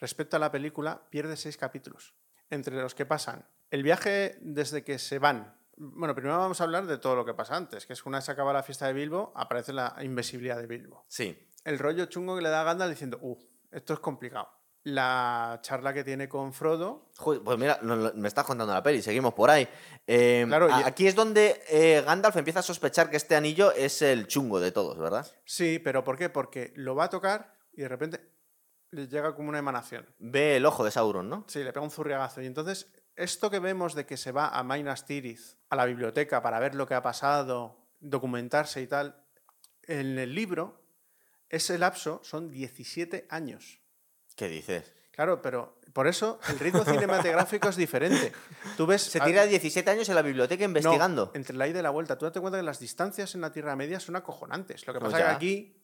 respecto a la película, pierde seis capítulos. Entre los que pasan el viaje desde que se van. Bueno, primero vamos a hablar de todo lo que pasa antes, que es que una vez se acaba la fiesta de Bilbo, aparece la invisibilidad de Bilbo. Sí. El rollo chungo que le da a Gandalf diciendo, uh, esto es complicado. La charla que tiene con Frodo, Joder, Pues mira, me estás contando la peli, seguimos por ahí. Eh, Claro, y- Aquí es donde eh, Gandalf empieza a sospechar que este anillo es el chungo de todos, ¿verdad? sí, pero ¿por qué? Porque lo va a tocar y de repente le llega como una emanación. Ve el ojo de Sauron, ¿no? Sí, le pega un zurriagazo. Y entonces, esto que vemos de que se va a Minas Tirith, a la biblioteca, para ver lo que ha pasado, documentarse y tal, en el libro, ese lapso son 17 años. ¿Qué dices? Claro, pero por eso el ritmo [laughs] cinematográfico es diferente. Tú ves... Se tira 17 años en la biblioteca no, investigando. entre la ida y la vuelta. Tú date cuenta que las distancias en la Tierra Media son acojonantes. Lo que Pues pasa es que aquí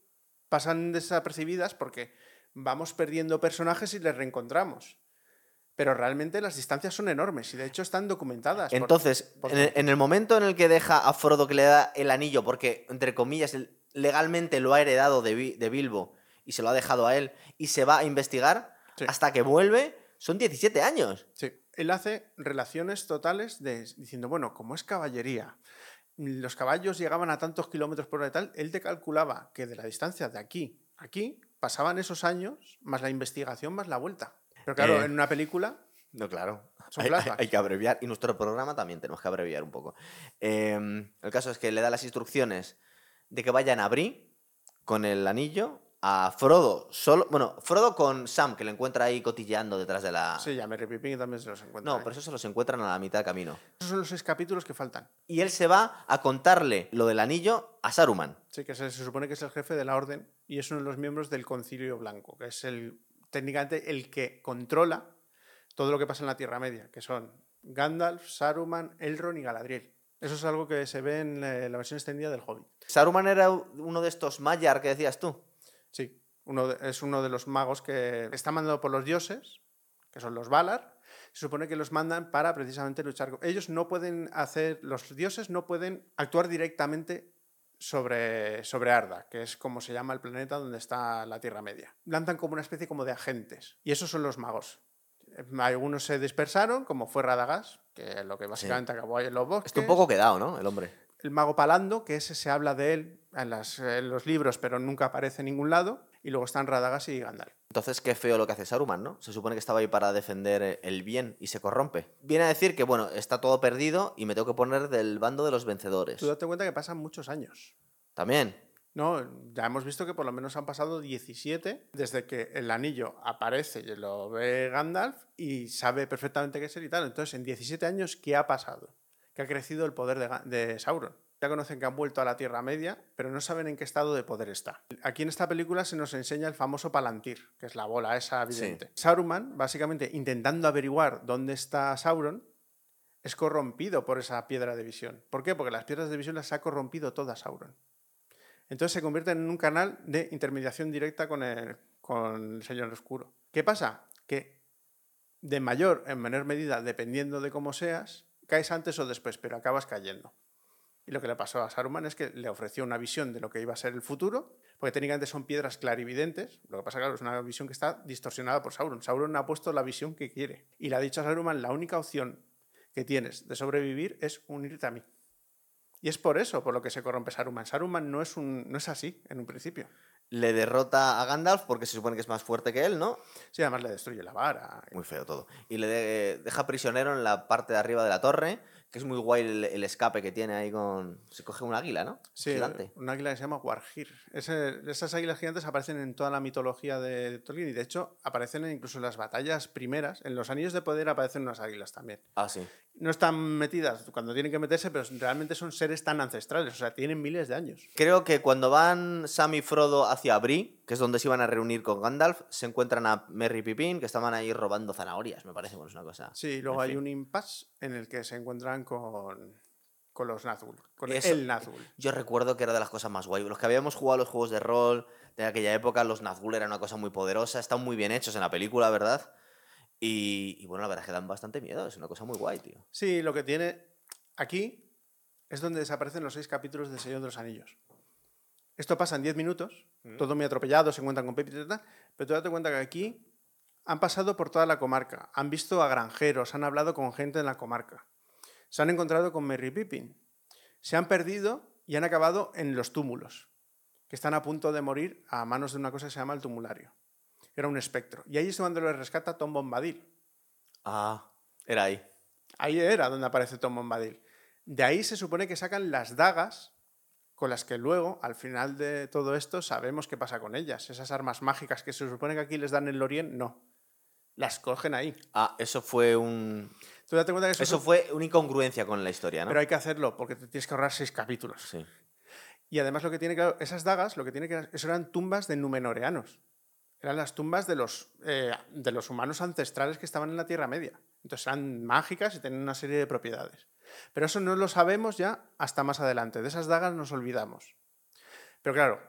pasan desapercibidas porque vamos perdiendo personajes y les reencontramos. Pero realmente las distancias son enormes y de hecho están documentadas. Entonces, por- en el, en el momento en el que deja a Frodo que le da el anillo, porque, entre comillas, legalmente lo ha heredado de, de Bilbo y se lo ha dejado a él, y se va a investigar, Sí. hasta que vuelve, son 17 años. Sí, él hace relaciones totales de, diciendo, bueno, como es caballería, los caballos llegaban a tantos kilómetros por hora y tal, él te calculaba que de la distancia de aquí a aquí pasaban esos años, más la investigación, más la vuelta. Pero claro, Eh. en una película No, claro. Hay, hay- flashbacks. hay que abreviar. Y nuestro programa también tenemos que abreviar un poco. Eh, el caso es que le da las instrucciones de que vayan a Bri con el anillo, a Frodo solo. Bueno, Frodo con Sam, que le encuentra ahí cotilleando detrás de la. Sí, ya Merry Pippin también se los encuentra. No, ahí. pero eso se los encuentran a la mitad de camino. Esos son los seis capítulos que faltan. Y él se va a contarle lo del anillo a Saruman. Sí, que se, se supone que es el jefe de la orden y es uno de los miembros del Concilio Blanco, que es el técnicamente el que controla todo lo que pasa en la Tierra Media, que son Gandalf, Saruman, Elrond y Galadriel. Eso es algo que se ve en eh, la versión extendida del Hobbit. Saruman era uno de estos Mayar que decías tú. Sí, uno de- es uno de los magos que está mandado por los dioses, que son los Valar. Se supone que los mandan para precisamente luchar. Ellos no pueden hacer, los dioses no pueden actuar directamente sobre, sobre Arda, que es como se llama el planeta donde está la Tierra Media. Lanzan como una especie como de agentes. Y esos son los magos. Eh, Algunos se dispersaron, como fue Radagast, que es lo que básicamente acabó ahí en los bosques. Está un poco quedado, ¿no? El hombre. El mago Palando, que ese se habla de él en, las- en los libros, pero nunca aparece en ningún lado. Y luego están Radagast y Gandalf. Entonces, qué feo lo que hace Saruman, ¿no? Se supone que estaba ahí para defender eh, el bien y se corrompe. Viene a decir que, bueno, está todo perdido y me tengo que poner del bando de los vencedores. Tú date cuenta que pasan muchos años. También. No, ya hemos visto que por lo menos han pasado 17 desde que el anillo aparece y lo ve Gandalf y sabe perfectamente qué es él y tal. Entonces, en 17 años, ¿qué ha pasado? Que ha crecido el poder de Sauron. Ya conocen que han vuelto a la Tierra Media, pero no saben en qué estado de poder está. Aquí en esta película se nos enseña el famoso Palantir, que es la bola esa evidente. Saruman, básicamente intentando averiguar dónde está Sauron, es corrompido por esa piedra de visión. ¿Por qué? Porque las piedras de visión las ha corrompido toda Sauron. Entonces se convierte en un canal de intermediación directa con el, con el Señor Oscuro. ¿Qué pasa? Que de mayor en menor medida, dependiendo de cómo seas, caes antes o después, pero acabas cayendo. Y lo que le pasó a Saruman es que le ofreció una visión de lo que iba a ser el futuro, porque técnicamente son piedras clarividentes. Lo que pasa, claro, es una visión que está distorsionada por Sauron. Sauron ha puesto la visión que quiere. Y le ha dicho a Saruman, la única opción que tienes de sobrevivir es unirte a mí. Y es por eso por lo que se corrompe Saruman. Saruman no es, un, no es así en un principio le derrota a Gandalf porque se supone que es más fuerte que él, ¿no? Sí, además le destruye la vara. Muy feo todo. Y le deja prisionero en la parte de arriba de la torre que es muy guay el, escape que tiene ahí con... Se coge un águila, ¿no? Sí, un águila que se llama Wargir. esas águilas gigantes aparecen en toda la mitología de Tolkien y de hecho aparecen incluso en las batallas primeras. En los Anillos de Poder aparecen unas águilas también. Ah, sí. No están metidas cuando tienen que meterse, pero realmente son seres tan ancestrales, o sea, tienen miles de años. Creo que cuando van Sam y Frodo hacia Bree, que es donde se iban a reunir con Gandalf, se encuentran a Merry Pippin, que estaban ahí robando zanahorias, me parece, bueno, es una cosa. Sí, luego hay un impasse en el que se encuentran con, con los Nazgûl, con el Nazgûl. Yo recuerdo que era de las cosas más guay. Los que habíamos jugado los juegos de rol de aquella época, los Nazgûl eran una cosa muy poderosa, están muy bien hechos en la película, ¿verdad? Y, bueno, la verdad es que dan bastante miedo, es una cosa muy guay, tío. Sí, lo que tiene aquí es donde desaparecen los seis capítulos del Señor de los Anillos. Esto pasa en 10 minutos, mm. todo muy atropellado, se encuentran con Pepe y tal, pero tú date cuenta que aquí han pasado por toda la comarca, han visto a granjeros, han hablado con gente en la comarca, se han encontrado con Merry Pippin, se han perdido y han acabado en los túmulos, que están a punto de morir a manos de una cosa que se llama el tumulario. Era un espectro. Y ahí es donde lo rescata Tom Bombadil. Ah, era ahí. Ahí era donde aparece Tom Bombadil. De ahí se supone que sacan las dagas con las que luego, al final de todo esto, sabemos qué pasa con ellas. Esas armas mágicas que se supone que aquí les dan el Lorien, no. Las cogen ahí. Ah, eso fue un... ¿Tú date cuenta que eso, fue una incongruencia con la historia, ¿no? Pero hay que hacerlo porque te tienes que ahorrar seis capítulos. Sí. Y además lo que tiene. Esas dagas, lo que tiene que... Eso eran tumbas de numenoreanos. Eran las tumbas de los, eh, de los humanos ancestrales que estaban en la Tierra Media. Entonces eran mágicas y tenían una serie de propiedades. Pero eso no lo sabemos ya hasta más adelante. De esas dagas nos olvidamos. Pero claro,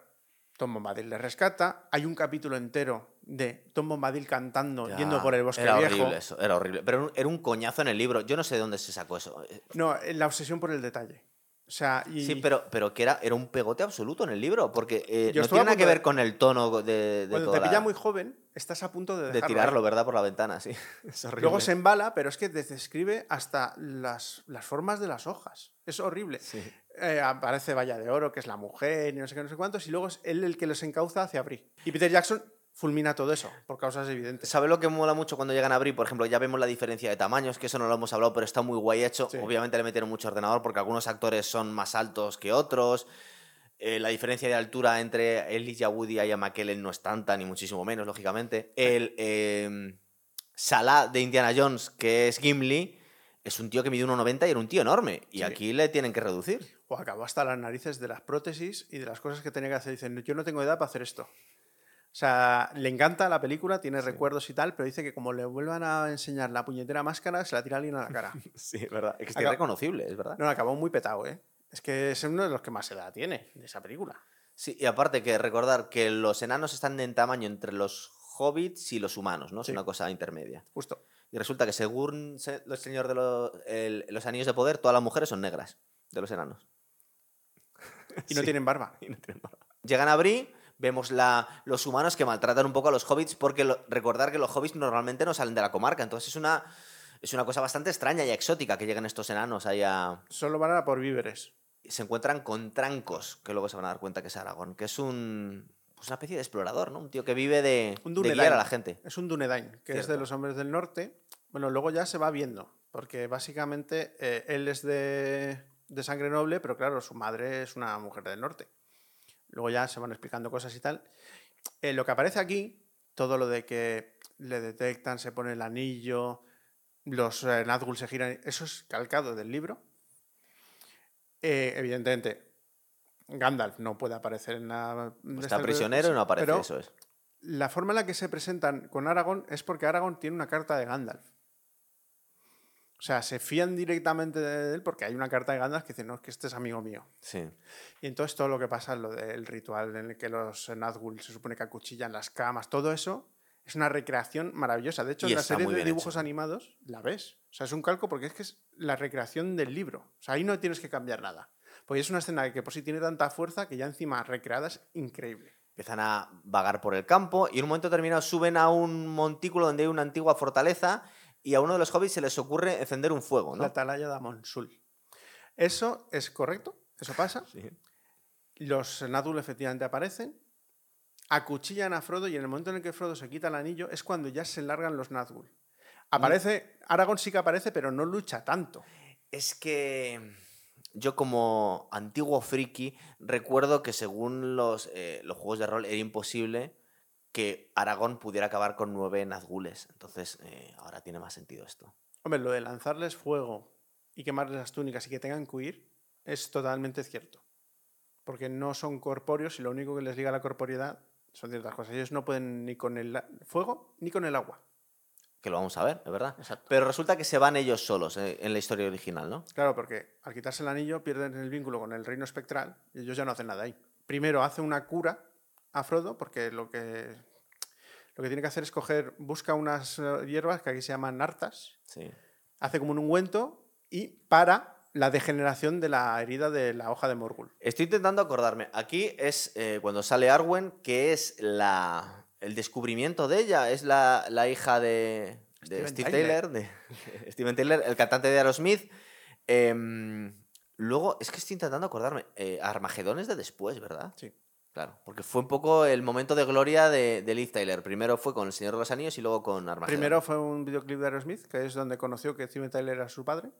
Tom Bombadil le rescata. Hay un capítulo entero de Tom Bombadil cantando, yendo por el bosque era viejo. Horrible eso, era horrible. Pero era un coñazo en el libro. Yo no sé de dónde se sacó eso. No, la obsesión por el detalle. Sí, pero, pero que era, era un pegote absoluto en el libro, porque eh, no tiene nada que ver con el tono de, de Cuando te pilla muy joven, estás a punto de, de tirarlo, ¿verdad? Por la ventana, sí. [laughs] [laughs] Luego se embala, pero es que describe hasta las, las formas de las hojas. Es horrible. Eh, aparece Valla de Oro, que es la mujer, y no sé qué, no sé cuántos, y luego es él el que los encauza hacia Brie. Y Peter Jackson fulmina todo eso, por causas evidentes. ¿Sabes lo que mola mucho cuando llegan a abrir? Por ejemplo, ya vemos la diferencia de tamaños, que eso no lo hemos hablado, pero está muy guay hecho. Obviamente le metieron mucho ordenador porque algunos actores son más altos que otros. Eh, la diferencia de altura entre Elijah Woody y Ian McKellen no es tanta, ni muchísimo menos, lógicamente. El eh, Salah de Indiana Jones, que es Gimli, es un tío que mide 1,90 y era un tío enorme. Y aquí le tienen que reducir. O acabó hasta las narices de las prótesis y de las cosas que tenía que hacer. Dicen, yo no tengo edad para hacer esto. O sea, le encanta la película, tiene recuerdos y tal, pero dice que como le vuelvan a enseñar la puñetera máscara, se la tira alguien a la cara. [laughs] sí, es verdad. Es que es reconocible, es verdad. No, acabó muy petado, ¿eh? Es que es uno de los que más edad tiene de esa película. Sí, y aparte que recordar que los enanos están en tamaño entre los hobbits y los humanos, ¿no? Es una cosa intermedia. Justo. Y resulta que según los señores de los, los anillos de poder, todas las mujeres son negras, de los enanos. [laughs] y no tienen barba. [laughs] Y no tienen barba. Llegan a Brie vemos la, los humanos que maltratan un poco a los hobbits, porque recordar que los hobbits normalmente no salen de la comarca, entonces es una, es una cosa bastante extraña y exótica que lleguen estos enanos ahí a... Solo van a por víveres. Se encuentran con Trancos, que luego se van a dar cuenta que es Aragón, que es un... Pues una especie de explorador, ¿no? Un tío que vive de, un de guiar a la gente. Es un Dunedain, que es de los hombres del norte. Bueno, luego ya se va viendo, porque básicamente eh, él es de, de sangre noble, pero claro, su madre es una mujer del norte. Luego ya se van explicando cosas y tal. Eh, lo que aparece aquí, todo lo de que le detectan, se pone el anillo, los eh, Nazgûl se giran, eso es calcado del libro. Eh, evidentemente, Gandalf no puede aparecer en la. Está prisionero y no aparece, eso es. La forma en la que se presentan con Aragorn es porque Aragorn tiene una carta de Gandalf. O sea, se fían directamente de él porque hay una carta de Gandalf que dice, no, es que este es amigo mío. Sí. Y entonces todo lo que pasa, lo del ritual en el que los Nazgûl se supone que acuchillan las camas, todo eso es una recreación maravillosa. De hecho, en la serie de dibujos animados la ves. O sea, es un calco porque es que es la recreación del libro. O sea, ahí no tienes que cambiar nada. Porque es una escena que por sí tiene tanta fuerza que ya encima recreada es increíble. Empiezan a vagar por el campo y en un momento determinado suben a un montículo donde hay una antigua fortaleza y a uno de los hobbits se les ocurre encender un fuego, ¿no? La atalaya de Amonsul. Eso es correcto, eso pasa. Los Nazgûl efectivamente aparecen, acuchillan a Frodo y en el momento en el que Frodo se quita el anillo es cuando ya se largan los Nazgûl. Aparece, Aragorn sí que aparece, pero no lucha tanto. Es que yo como antiguo friki recuerdo que según los, eh, los juegos de rol era imposible que Aragón pudiera acabar con nueve Nazgules. Entonces, eh, ahora tiene más sentido esto. Hombre, lo de lanzarles fuego y quemarles las túnicas y que tengan que huir es totalmente cierto. Porque no son corpóreos y lo único que les liga a la corporeidad son ciertas cosas. Ellos no pueden ni con el fuego ni con el agua. Que lo vamos a ver, es verdad. Pero resulta que se van ellos solos eh, en la historia original, ¿no? Claro, porque al quitarse el anillo pierden el vínculo con el reino espectral y ellos ya no hacen nada ahí. Primero hace una cura a Frodo porque lo que, lo que tiene que hacer es coger, busca unas eh, hierbas que aquí se llaman nartas, sí. hace como un ungüento y para la degeneración de la herida de la hoja de Morgul. Estoy intentando acordarme. Aquí es eh, cuando sale Arwen, que es la, el descubrimiento de ella. Es la, hija de, Steve Taylor, de, [laughs] Steven Taylor, el cantante de Aerosmith. Em, luego, es que estoy intentando acordarme. Eh, Armagedón es de después, ¿verdad? Sí. Claro, porque fue un poco el momento de gloria de, de Liv Tyler. Primero fue con El Señor de los Anillos y luego con Armageddon. Primero fue un videoclip de Aerosmith, que es donde conoció que Steven Tyler era su padre.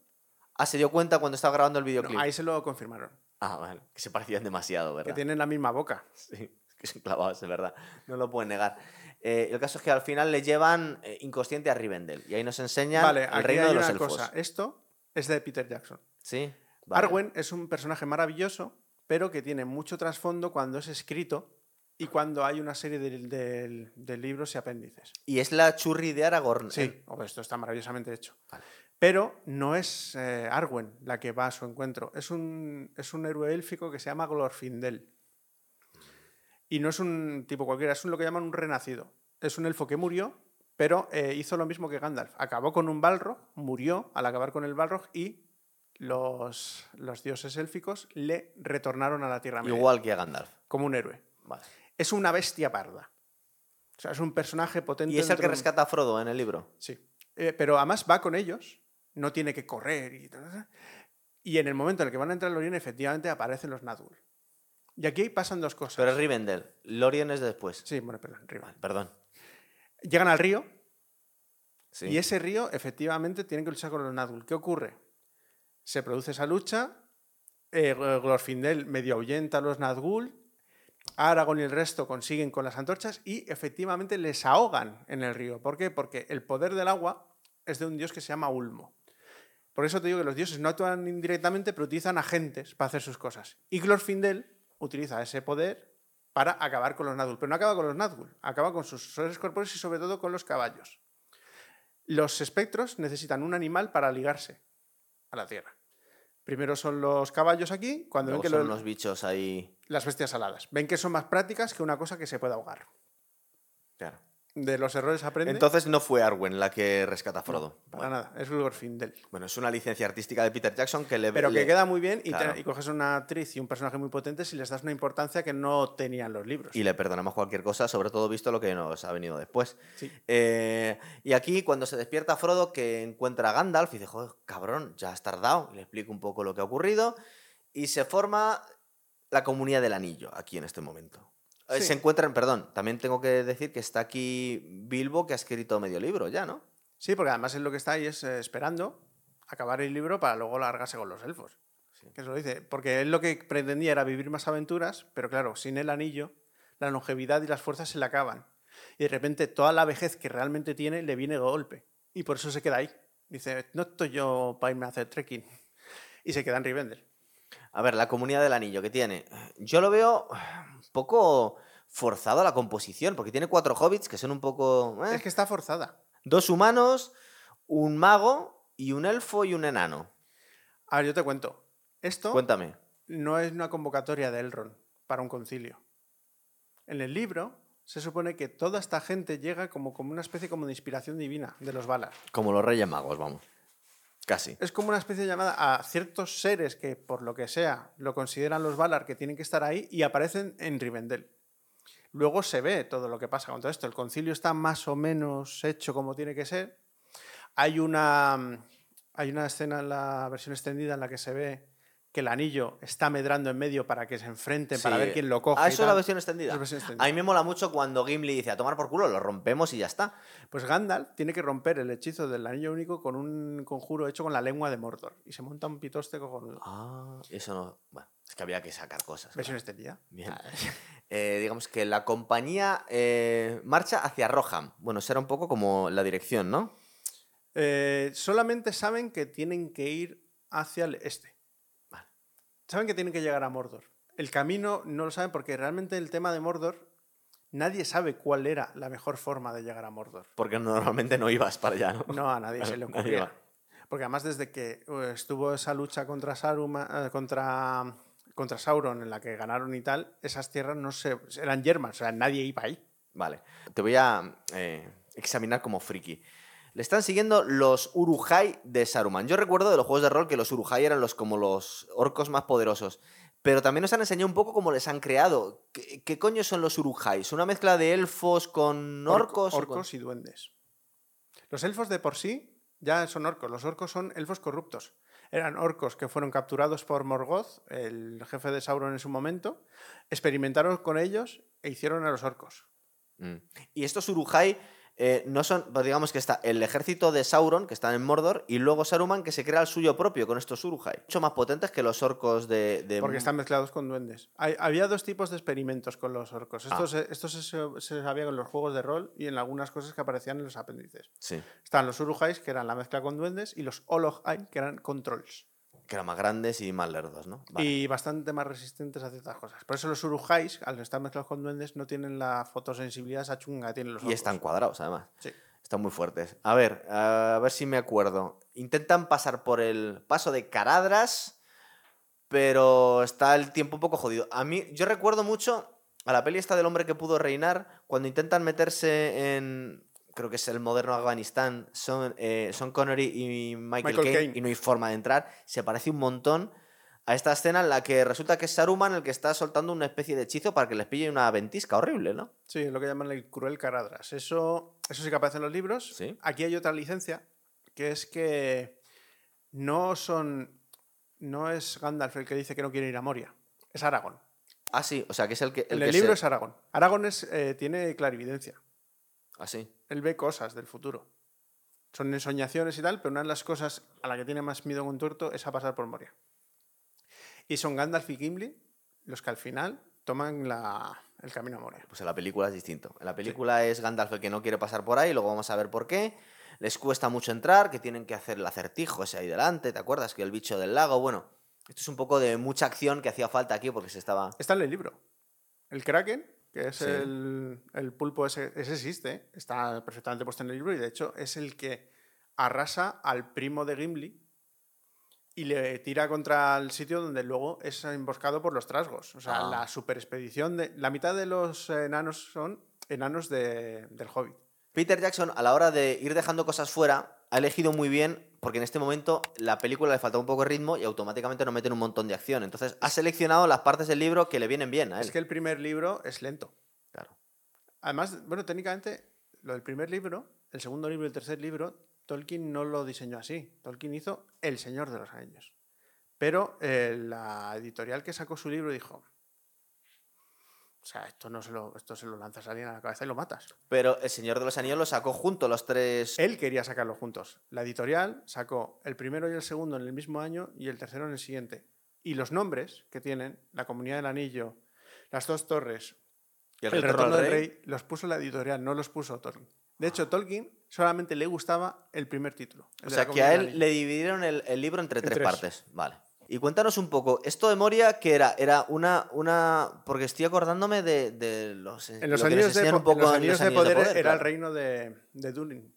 Ah, se dio cuenta cuando estaba grabando el videoclip. ahí se lo confirmaron. Ah, vale. Que se parecían demasiado, ¿verdad? Que tienen la misma boca. Sí, [laughs] que son clavados, es verdad. No lo pueden negar. Eh, el caso es que al final le llevan eh, inconsciente a Rivendell. Y ahí nos enseñan vale, el reino de los una Cosa. Esto es de Peter Jackson. Sí. Arwen es un personaje maravilloso, pero que tiene mucho trasfondo cuando es escrito y cuando hay una serie de, libros y apéndices. Y es la churri de Aragorn. Sí, ¿eh? oh, esto está maravillosamente hecho. Pero no es eh, Arwen la que va a su encuentro, es un, es un héroe élfico que se llama Glorfindel. Y no es un tipo cualquiera, es un, lo que llaman un renacido. Es un elfo que murió, pero eh, hizo lo mismo que Gandalf. Acabó con un Balrog, murió al acabar con el Balrog y los, los dioses élficos le retornaron a la Tierra Media. Igual que a Gandalf. Como un héroe. Vale es una bestia parda. O sea, es un personaje potente. ¿Y es el que rescata a Frodo en el libro? Sí. Eh, pero además va con ellos, no tiene que correr y Y en el momento en el que van a entrar en Lorien, efectivamente aparecen los Nazgûl. Y aquí pasan dos cosas. Pero es Rivendell. Lorien es después. Sí, bueno, perdón, Rivendell. Perdón. Llegan al río. Sí. Y ese río, efectivamente, tienen que luchar con los Nazgûl. ¿Qué ocurre? Se produce esa lucha. Eh, Glorfindel medio ahuyenta a los Nazgûl Aragorn y el resto consiguen con las antorchas y efectivamente les ahogan en el río. ¿Por qué? Porque el poder del agua es de un dios que se llama Ulmo. Por eso te digo que los dioses no actúan indirectamente, pero utilizan agentes para hacer sus cosas. Y Glorfindel utiliza ese poder para acabar con los Nazgûl. Pero no acaba con los Nazgûl, acaba con sus seres corpóreos y sobre todo con los caballos. Los espectros necesitan un animal para ligarse a la tierra. Primero son los caballos aquí, cuando ven que son los bichos ahí. Las bestias aladas. Ven que son más prácticas que una cosa que se pueda ahogar. Claro de los errores aprende. Entonces no fue Arwen la que rescata a Frodo. para nada, es Glorfindel. Bueno, es una licencia artística de Peter Jackson que le. Pero que queda muy bien y, coges una actriz y un personaje muy potente si les das una importancia que no tenían los libros. Y le perdonamos cualquier cosa, sobre todo visto lo que nos ha venido después. Eh, y aquí, cuando se despierta Frodo, que encuentra a Gandalf y dice, joder, cabrón, ya has tardado. Y le explica un poco lo que ha ocurrido. Y se forma la comunidad del anillo aquí en este momento. Eh, se encuentran, perdón, también tengo que decir que está aquí Bilbo que ha escrito medio libro ya, ¿no? Sí, porque además es lo que está ahí es eh, esperando acabar el libro para luego largarse con los elfos. Que eso lo dice. Porque él lo que pretendía era vivir más aventuras, pero claro, sin el anillo, la longevidad y las fuerzas se le acaban. Y de repente toda la vejez que realmente tiene le viene de golpe. Y por eso se queda ahí. Dice, no estoy yo para irme a hacer trekking. Y se queda en Rivendell. A ver, la comunidad del anillo que tiene. Yo lo veo un poco forzado a la composición, porque tiene cuatro hobbits que son un poco. eh, Es que está forzada. Dos humanos, un mago y un elfo y un enano. A ver, yo te cuento. Esto Cuéntame. no es una convocatoria de Elrond para un concilio. En el libro se supone que toda esta gente llega como, como una especie como de inspiración divina de los Valar. Como los Reyes Magos, vamos. Es como una especie de llamada a ciertos seres que, por lo que sea, lo consideran los Valar que tienen que estar ahí y aparecen en Rivendell. Luego se ve todo lo que pasa con todo esto. El concilio está más o menos hecho como tiene que ser. Hay una, hay una escena en la versión extendida en la que se ve que el anillo está medrando en medio para que se enfrenten, para ver quién lo coge. Ah, eso es la versión extendida. Es la versión extendida. A mí me mola mucho cuando Gimli dice a tomar por culo, lo rompemos y ya está. Pues Gandalf tiene que romper el hechizo del anillo único con un conjuro hecho con la lengua de Mordor. Y se monta un pitoste cojonudo. Ah, eso no. Bueno, es que había que sacar cosas. Versión claro. extendida. Bien. [laughs] Eh, digamos que la compañía eh, marcha hacia Roham. Bueno, será un poco como la dirección, ¿no? Eh, solamente saben que tienen que ir hacia el este. Saben que tienen que llegar a Mordor. El camino no lo saben porque realmente el tema de Mordor, nadie sabe cuál era la mejor forma de llegar a Mordor. Porque normalmente no ibas para allá, ¿no? No, a nadie se le [laughs] ocurría. Porque además desde que eh, estuvo esa lucha contra, Saruma- eh, contra, contra Sauron en la que ganaron y tal, esas tierras no se, eran yermas, o sea, nadie iba ahí. Vale. Te voy a eh, examinar como friki. Le están siguiendo los Urujai de Saruman. Yo recuerdo de los juegos de rol que los Urujai eran los como los orcos más poderosos. Pero también nos han enseñado un poco cómo les han creado. ¿Qué, qué coño son los Urujai? ¿Es una mezcla de elfos con Orco- orcos? con- orcos y duendes. Los elfos de por sí ya son orcos. Los orcos son elfos corruptos. Eran orcos que fueron capturados por Morgoth, el jefe de Sauron en su momento, experimentaron con ellos e hicieron a los orcos. Mm. Y estos Urujai eh, no son, pues digamos que está el ejército de Sauron, que está en Mordor, y luego Saruman, que se crea el suyo propio con estos Urujai. Mucho más potentes que los orcos de... de- Porque están mezclados con duendes. Hay- había dos tipos de experimentos con los orcos. Ah. Esto, se, esto se, se sabía en los juegos de rol y en algunas cosas que aparecían en los apéndices. Sí, Están los Urujais, que eran la mezcla con duendes, y los Olohai, que eran con trolls. Que eran más grandes y más lerdos, ¿no? Vale. Y bastante más resistentes a ciertas cosas. Por eso los Urujais, al estar mezclados con duendes, no tienen la fotosensibilidad esa chunga que tienen los Y están cuadrados, además. Sí. Están muy fuertes. A ver, a ver si me acuerdo. Intentan pasar por el paso de Caradras, pero está el tiempo un poco jodido. A mí, yo recuerdo mucho a la peli esta del hombre que pudo reinar, cuando intentan meterse en, creo que es el moderno Afganistán, son, eh, son Connery y Michael, Caine, y no hay forma de entrar. Se parece un montón a esta escena en la que resulta que es Saruman el que está soltando una especie de hechizo para que les pille una ventisca horrible, ¿no? Sí, lo que llaman el cruel Caradras. Eso, eso sí que aparece en los libros. Sí. Aquí hay otra licencia, que es que no son. No es Gandalf el que dice que no quiere ir a Moria. Es Aragón. Ah, sí, o sea, que es el que... El el que libro se- es Aragón. Aragón es, eh, tiene clarividencia. Ah, sí. Él ve cosas del futuro. Son ensoñaciones y tal, pero una de las cosas a la que tiene más miedo con tuerto es a pasar por Moria. Y son Gandalf y Gimli los que al final toman la- el camino a Moria. Pues en la película es distinto. En la película es Gandalf el que no quiere pasar por ahí, luego vamos a ver por qué. Les cuesta mucho entrar, que tienen que hacer el acertijo ese ahí delante, ¿te acuerdas? Que el bicho del lago, bueno, esto es un poco de mucha acción que hacía falta aquí porque se estaba... Está en el libro. El Kraken, que es Sí. el, el pulpo ese, ese existe, está perfectamente puesto en el libro y de hecho es el que arrasa al primo de Gimli y le tira contra el sitio donde luego es emboscado por los trasgos. O sea, Ah. la superexpedición de... La mitad de los enanos son enanos de- del Hobbit. Peter Jackson, a la hora de ir dejando cosas fuera, ha elegido muy bien, porque en este momento la película le falta un poco de ritmo y automáticamente nos meten un montón de acción. Entonces, ha seleccionado las partes del libro que le vienen bien a él. Es que el primer libro es lento. Claro. Además, bueno, técnicamente, lo del primer libro, el segundo libro y el tercer libro, Tolkien no lo diseñó así. Tolkien hizo El Señor de los Anillos. Pero eh, la editorial que sacó su libro dijo: O sea, esto, no se lo, esto se lo lanzas a alguien a la cabeza y lo matas. Pero El Señor de los Anillos lo sacó junto los tres... Él quería sacarlo juntos. La editorial sacó el primero y el segundo en el mismo año y el tercero en el siguiente. Y los nombres que tienen, la Comunidad del Anillo, las dos torres y El retorno del rey los puso la editorial, no los puso Tolkien. De hecho, Tolkien solamente le gustaba el primer título. O sea, que a él le dividieron el, el libro entre En tres, tres. partes. Vale. Y cuéntanos un poco, esto de Moria, que era? Era una, una... Porque estoy acordándome de, de los... En los lo anillos de, un en en anillos poder, era claro. el reino de, de Durin.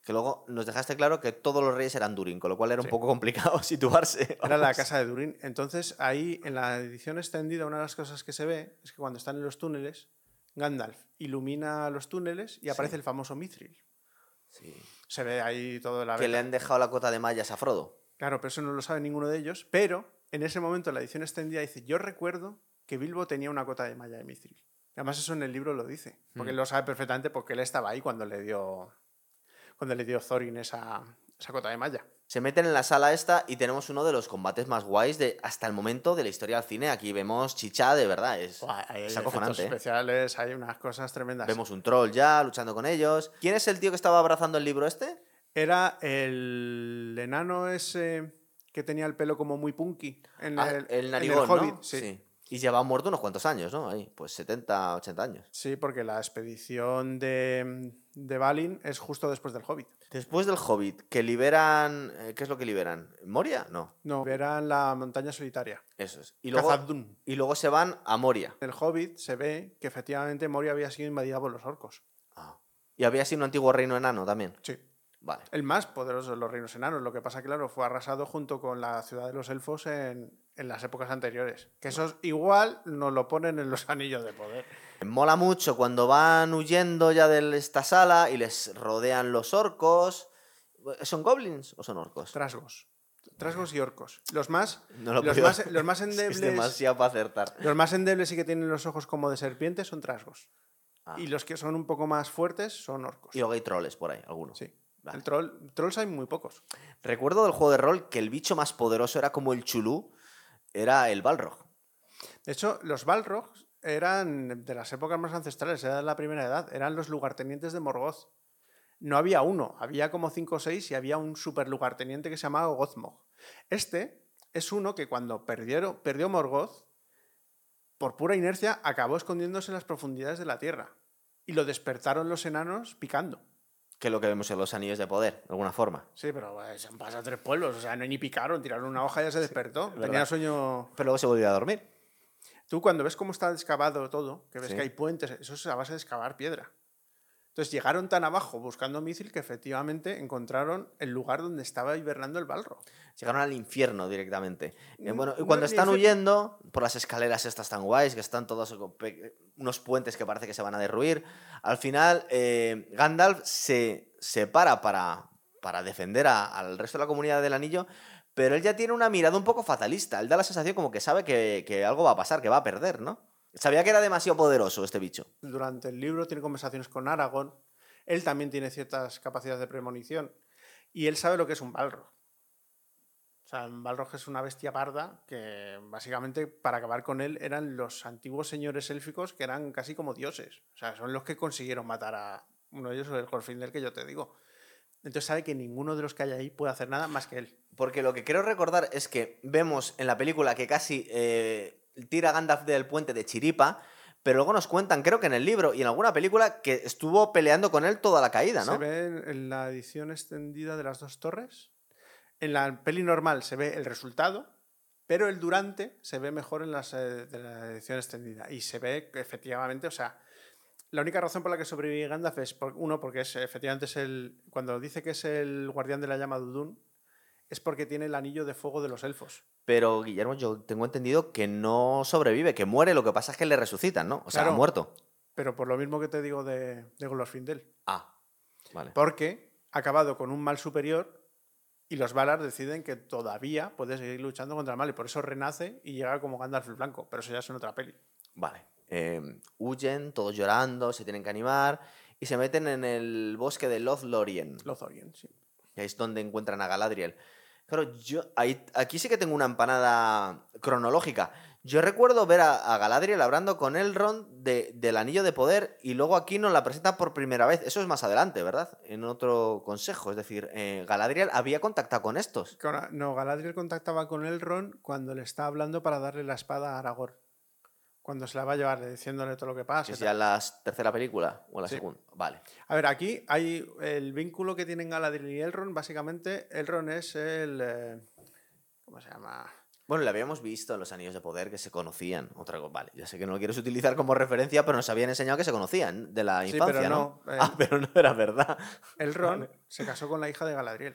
Que luego nos dejaste claro que todos los reyes eran Durin, con lo cual era un poco complicado [laughs] situarse. Era la casa de Durin. Entonces, ahí en la edición extendida, una de las cosas que se ve es que cuando están en los túneles, Gandalf ilumina los túneles y aparece Sí. el famoso Mithril. Sí. Se ve ahí todo la Que le han dejado la cota de mallas a Frodo. Claro, pero eso no lo sabe ninguno de ellos. Pero en ese momento, en la edición extendida dice: Yo recuerdo que Bilbo tenía una cota de malla de Mithril. Además, eso en el libro lo dice. Porque Mm. él lo sabe perfectamente porque él estaba ahí cuando le dio. Cuando le dio Thorin esa, esa cota de malla. Se meten en la sala esta y tenemos uno de los combates más guays de hasta el momento de la historia del cine. Aquí vemos chicha de verdad, es, Buah, hay es acojonante. ¿eh? especiales, hay unas cosas tremendas. Vemos un troll ya luchando con ellos. ¿Quién es el tío que estaba abrazando el libro este? Era el enano ese que tenía el pelo como muy punky. En Ah, el, el en narigón, Hobbit, ¿no? sí. Y lleva muerto unos cuantos años, ¿no? Ahí, pues 70, 80 años. Sí, porque la expedición de, de Balin es justo después del Hobbit. Después del Hobbit, que liberan... eh, ¿Qué es lo que liberan? ¿Moria? No, No, era en la montaña solitaria. eso es. Y luego, y luego se van a Moria. En el Hobbit se ve que efectivamente Moria había sido invadida por los orcos. Ah. Y había sido un antiguo reino enano también. Sí. Vale. El más poderoso de los reinos enanos. Lo que pasa, claro, fue arrasado junto con la ciudad de los elfos en, en las épocas anteriores. Que eso igual nos lo ponen en los [laughs] anillos de poder. Mola mucho cuando van huyendo ya de esta sala y les rodean los orcos. ¿Son goblins o son orcos? Trasgos. Trasgos y orcos. Los más, No lo los puedo- más, [laughs] los más Es endebles. demasiado para acertar. Los más endebles y que tienen los ojos como de serpiente son trasgos. Ah. Y los que son un poco más fuertes son orcos. Y luego hay troles por ahí, algunos. Sí. Vale. El troll, trolls hay muy pocos. Recuerdo del juego de rol que el bicho más poderoso era como el chulú, era el balrog. De hecho, los Balrogs eran de las épocas más ancestrales, era de la primera edad, eran los lugartenientes de Morgoth. No había uno, había como cinco o seis y había un super lugarteniente que se llamaba Gozmog. Este es uno que cuando perdieron, perdió Morgoth, por pura inercia, acabó escondiéndose en las profundidades de la tierra. Y lo despertaron los enanos picando. Que lo que vemos en los anillos de poder, de alguna forma. Sí, pero eh, se han pasado tres pueblos, o sea, no ni picaron, tiraron una hoja y ya se despertó. verdad. Tenía sueño Pero luego se volvió a dormir. Tú cuando ves cómo está excavado todo, que ves Sí. que hay puentes, eso es a base de excavar piedra. Entonces llegaron tan abajo buscando Mithril que efectivamente encontraron el lugar donde estaba hibernando el Balro. Llegaron al infierno directamente. Eh, bueno, y cuando están huyendo por las escaleras estas tan guays, que están todos unos puentes que parece que se van a derruir, al final eh, Gandalf se separa para, para defender a- al resto de la comunidad del anillo, pero él ya tiene una mirada un poco fatalista. Él da la sensación como que sabe que, que algo va a pasar, que va a perder, ¿no? Sabía que era demasiado poderoso este bicho. Durante el libro tiene conversaciones con Aragorn. Él también tiene ciertas capacidades de premonición. Y él sabe lo que es un Balrog. O sea, un Balrog es una bestia parda que básicamente para acabar con él eran los antiguos señores élficos que eran casi como dioses. O sea, son los que consiguieron matar a uno de ellos, el Gorfindel que yo te digo. Entonces sabe que ninguno de los que hay ahí puede hacer nada más que él. Porque lo que quiero recordar es que vemos en la película que casi eh, tira Gandalf del puente de Chiripa, pero luego nos cuentan, creo que en el libro y en alguna película, que estuvo peleando con él toda la caída, Se ¿no? ve en, la edición extendida de las dos torres. En la peli normal se ve el resultado, pero el durante se ve mejor en eh, la edición extendida. Y se ve efectivamente, o sea, la única razón por la que sobrevive Gandalf es, uno, porque es, efectivamente es el. Cuando dice que es el guardián de la llama de Udun, es porque tiene el anillo de fuego de los elfos. Pero, Guillermo, yo tengo entendido que no sobrevive, que muere, lo que pasa es que le resucitan, ¿no? O sea, ha Claro. muerto. Pero por lo mismo que te digo de, de Glorfindel. Ah, vale. Porque ha acabado con un mal superior y los Valar deciden que todavía puede seguir luchando contra el mal y por eso renace y llega como Gandalf el Blanco, pero eso ya es en otra peli. Vale. Eh, huyen, todos llorando, se tienen que animar y se meten en el bosque de Lothlorien. Lothlorien, sí. que es donde encuentran a Galadriel. Claro, yo ahí- aquí sí que tengo una empanada cronológica. Yo recuerdo ver a, Galadriel hablando con Elrond de, del Anillo de Poder y luego aquí nos la presenta por primera vez. Eso es más adelante, ¿verdad? En otro consejo. Es decir, eh, Galadriel había contactado con estos. No, Galadriel contactaba con Elrond cuando le está hablando para darle la espada a Aragorn. Cuando se la va a llevar, diciéndole todo lo que pasa. Es ya la tercera película o la Sí. segunda. Vale. A ver, aquí hay el vínculo que tienen Galadriel y Elrond. Básicamente, Elrond es el. eh, ¿Cómo se llama? Bueno, le habíamos visto en los Anillos de Poder que se conocían. Otra cosa, vale, ya sé que no lo quieres utilizar como referencia, pero nos habían enseñado que se conocían de la Sí, infancia, pero ¿no? no, [laughs] eh, Ah, pero no era verdad. El Ron se casó con la hija de Galadriel.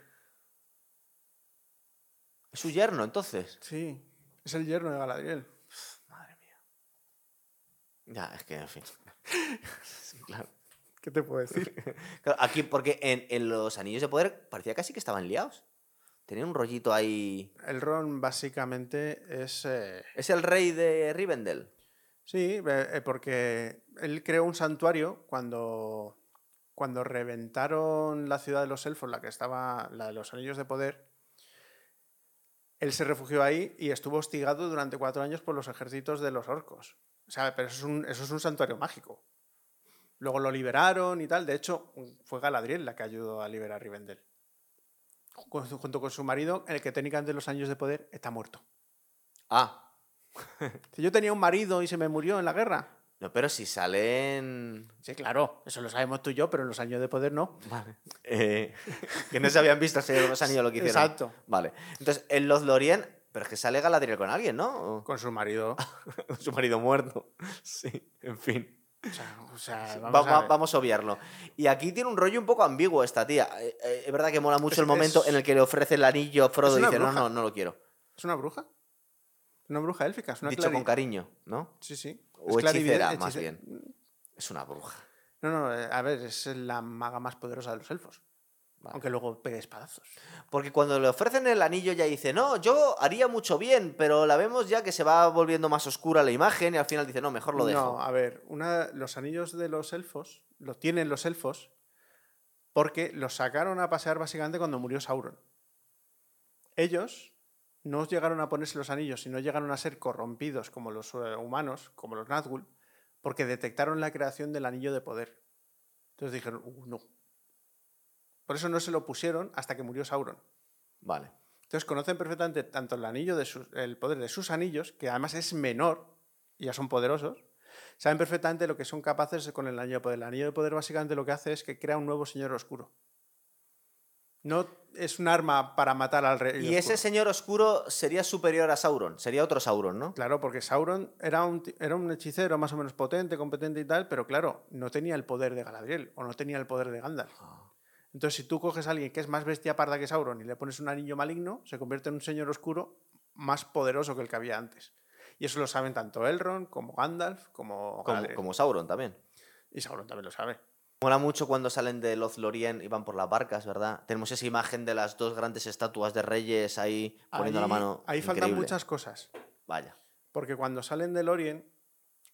Es su yerno, entonces. Sí, es el yerno de Galadriel. Ya, es que, en fin. [laughs] Sí, claro. ¿Qué te puedo decir? [laughs] Claro, Aquí, porque en, en los Anillos de Poder parecía casi que estaban liados. Tenían un rollito ahí. El Ron básicamente es... eh, Es el rey de Rivendell. Sí, eh, eh, porque él creó un santuario cuando, cuando reventaron la ciudad de los elfos, la que estaba, la de los anillos de poder. Él se refugió ahí y estuvo hostigado durante cuatro años por los ejércitos de los orcos. O sea, pero eso es un, eso es un santuario mágico. Luego lo liberaron y tal. De hecho, fue Galadriel la que ayudó a liberar Rivendell. Ju- Junto con su marido, el que técnicamente en los años de poder está muerto. Ah, [laughs] Si yo tenía un marido y se me murió en la guerra, no, pero si salen. Sí, claro, eso lo sabemos tú y yo, pero en los años de poder no. Vale. [laughs] Eh, que no se habían visto de los Anillos lo que hicieron. Exacto. Vale. Entonces, en los Lorien. Pero es que sale Galadriel con alguien, ¿no? Con su marido. [laughs] Con su marido muerto. [laughs] Sí, en fin. O sea, o sea, Va- vamos, va- a ver. vamos a obviarlo. Y aquí tiene un rollo un poco ambiguo esta tía. Eh, eh, es verdad que mola mucho Es- el momento es- en el que le ofrece el anillo a Frodo y dice, no, bruja. no, no lo quiero. ¿Es una bruja? Una bruja élfica. Es una Dicho con cariño, ¿no? Sí, sí. O hechicera, más bien. Es una bruja. No, no, eh, a ver, es la maga más poderosa de los elfos. Vale. Aunque luego pegue espadazos. Porque cuando le ofrecen el anillo ya dice, no, yo haría mucho bien, pero la vemos ya que se va volviendo más oscura la imagen y al final dice, no, mejor lo dejo. No, a ver, una, los anillos de los elfos lo tienen los elfos porque los sacaron a pasear básicamente cuando murió Sauron. Ellos no llegaron a ponerse los anillos y no llegaron a ser corrompidos como los eh, humanos, como los Nazgûl, porque detectaron la creación del anillo de poder. Entonces dijeron, "Uh, no. Por eso no se lo pusieron hasta que murió Sauron. Vale. Entonces conocen perfectamente tanto el anillo de sus- el poder de sus anillos, que además es menor y ya son poderosos. Saben perfectamente lo que son capaces con el anillo de poder. El anillo de poder básicamente lo que hace es que crea un nuevo señor oscuro. No es un arma para matar al rey. Y ese señor oscuro sería superior a Sauron, sería otro Sauron, ¿no? Claro, porque Sauron era un, ti- era un hechicero más o menos potente, competente y tal, pero claro, no tenía el poder de Galadriel o no tenía el poder de Gandalf. Entonces, si tú coges a alguien que es más bestia parda que Sauron y le pones un anillo maligno, se convierte en un señor oscuro más poderoso que el que había antes. Y eso lo saben tanto Elrond como Gandalf como Como, Sauron también. Y Sauron también lo sabe. Mola mucho cuando salen de Lothlorien y van por las barcas, ¿verdad? Tenemos esa imagen de las dos grandes estatuas de reyes ahí poniendo la mano. Ahí faltan muchas cosas. Vaya. Porque cuando salen del Lorien,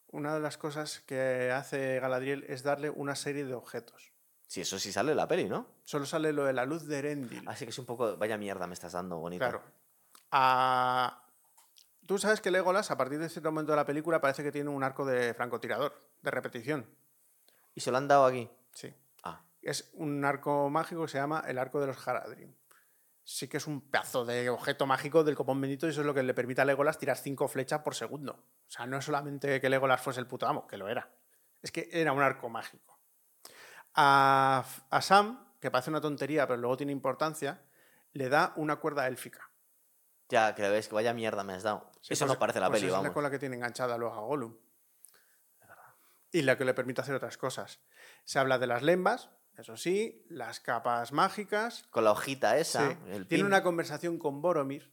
una de las cosas que hace Galadriel es darle una serie de objetos. Sí, eso sí sale en la peli, ¿no? Solo sale lo de la luz de Erendil. Así que es un poco. Vaya mierda me estás dando, bonito. Claro. Ah, Tú sabes que Legolas, a partir de cierto momento de la película, parece que tiene un arco de francotirador, de repetición. ¿Y se lo han dado aquí? Sí. Ah, Es un arco mágico que se llama el arco de los Haradrim. Sí que es un pedazo de objeto mágico del copón bendito y eso es lo que le permite a Legolas tirar cinco flechas por segundo. O sea, no es solamente que Legolas fuese el puto amo, que lo era. Es que era un arco mágico. A, a Sam, que parece una tontería, pero luego tiene importancia, le da una cuerda élfica. ya, que ves que vaya mierda me has dado. Sí, eso pues- no parece la pues peli, es vamos. la con la que tiene enganchada luego a Gollum. Y la que le permite hacer otras cosas. Se habla de las lembas, eso sí, las capas mágicas. Con la hojita esa, Sí. el Tiene pin. una conversación con Boromir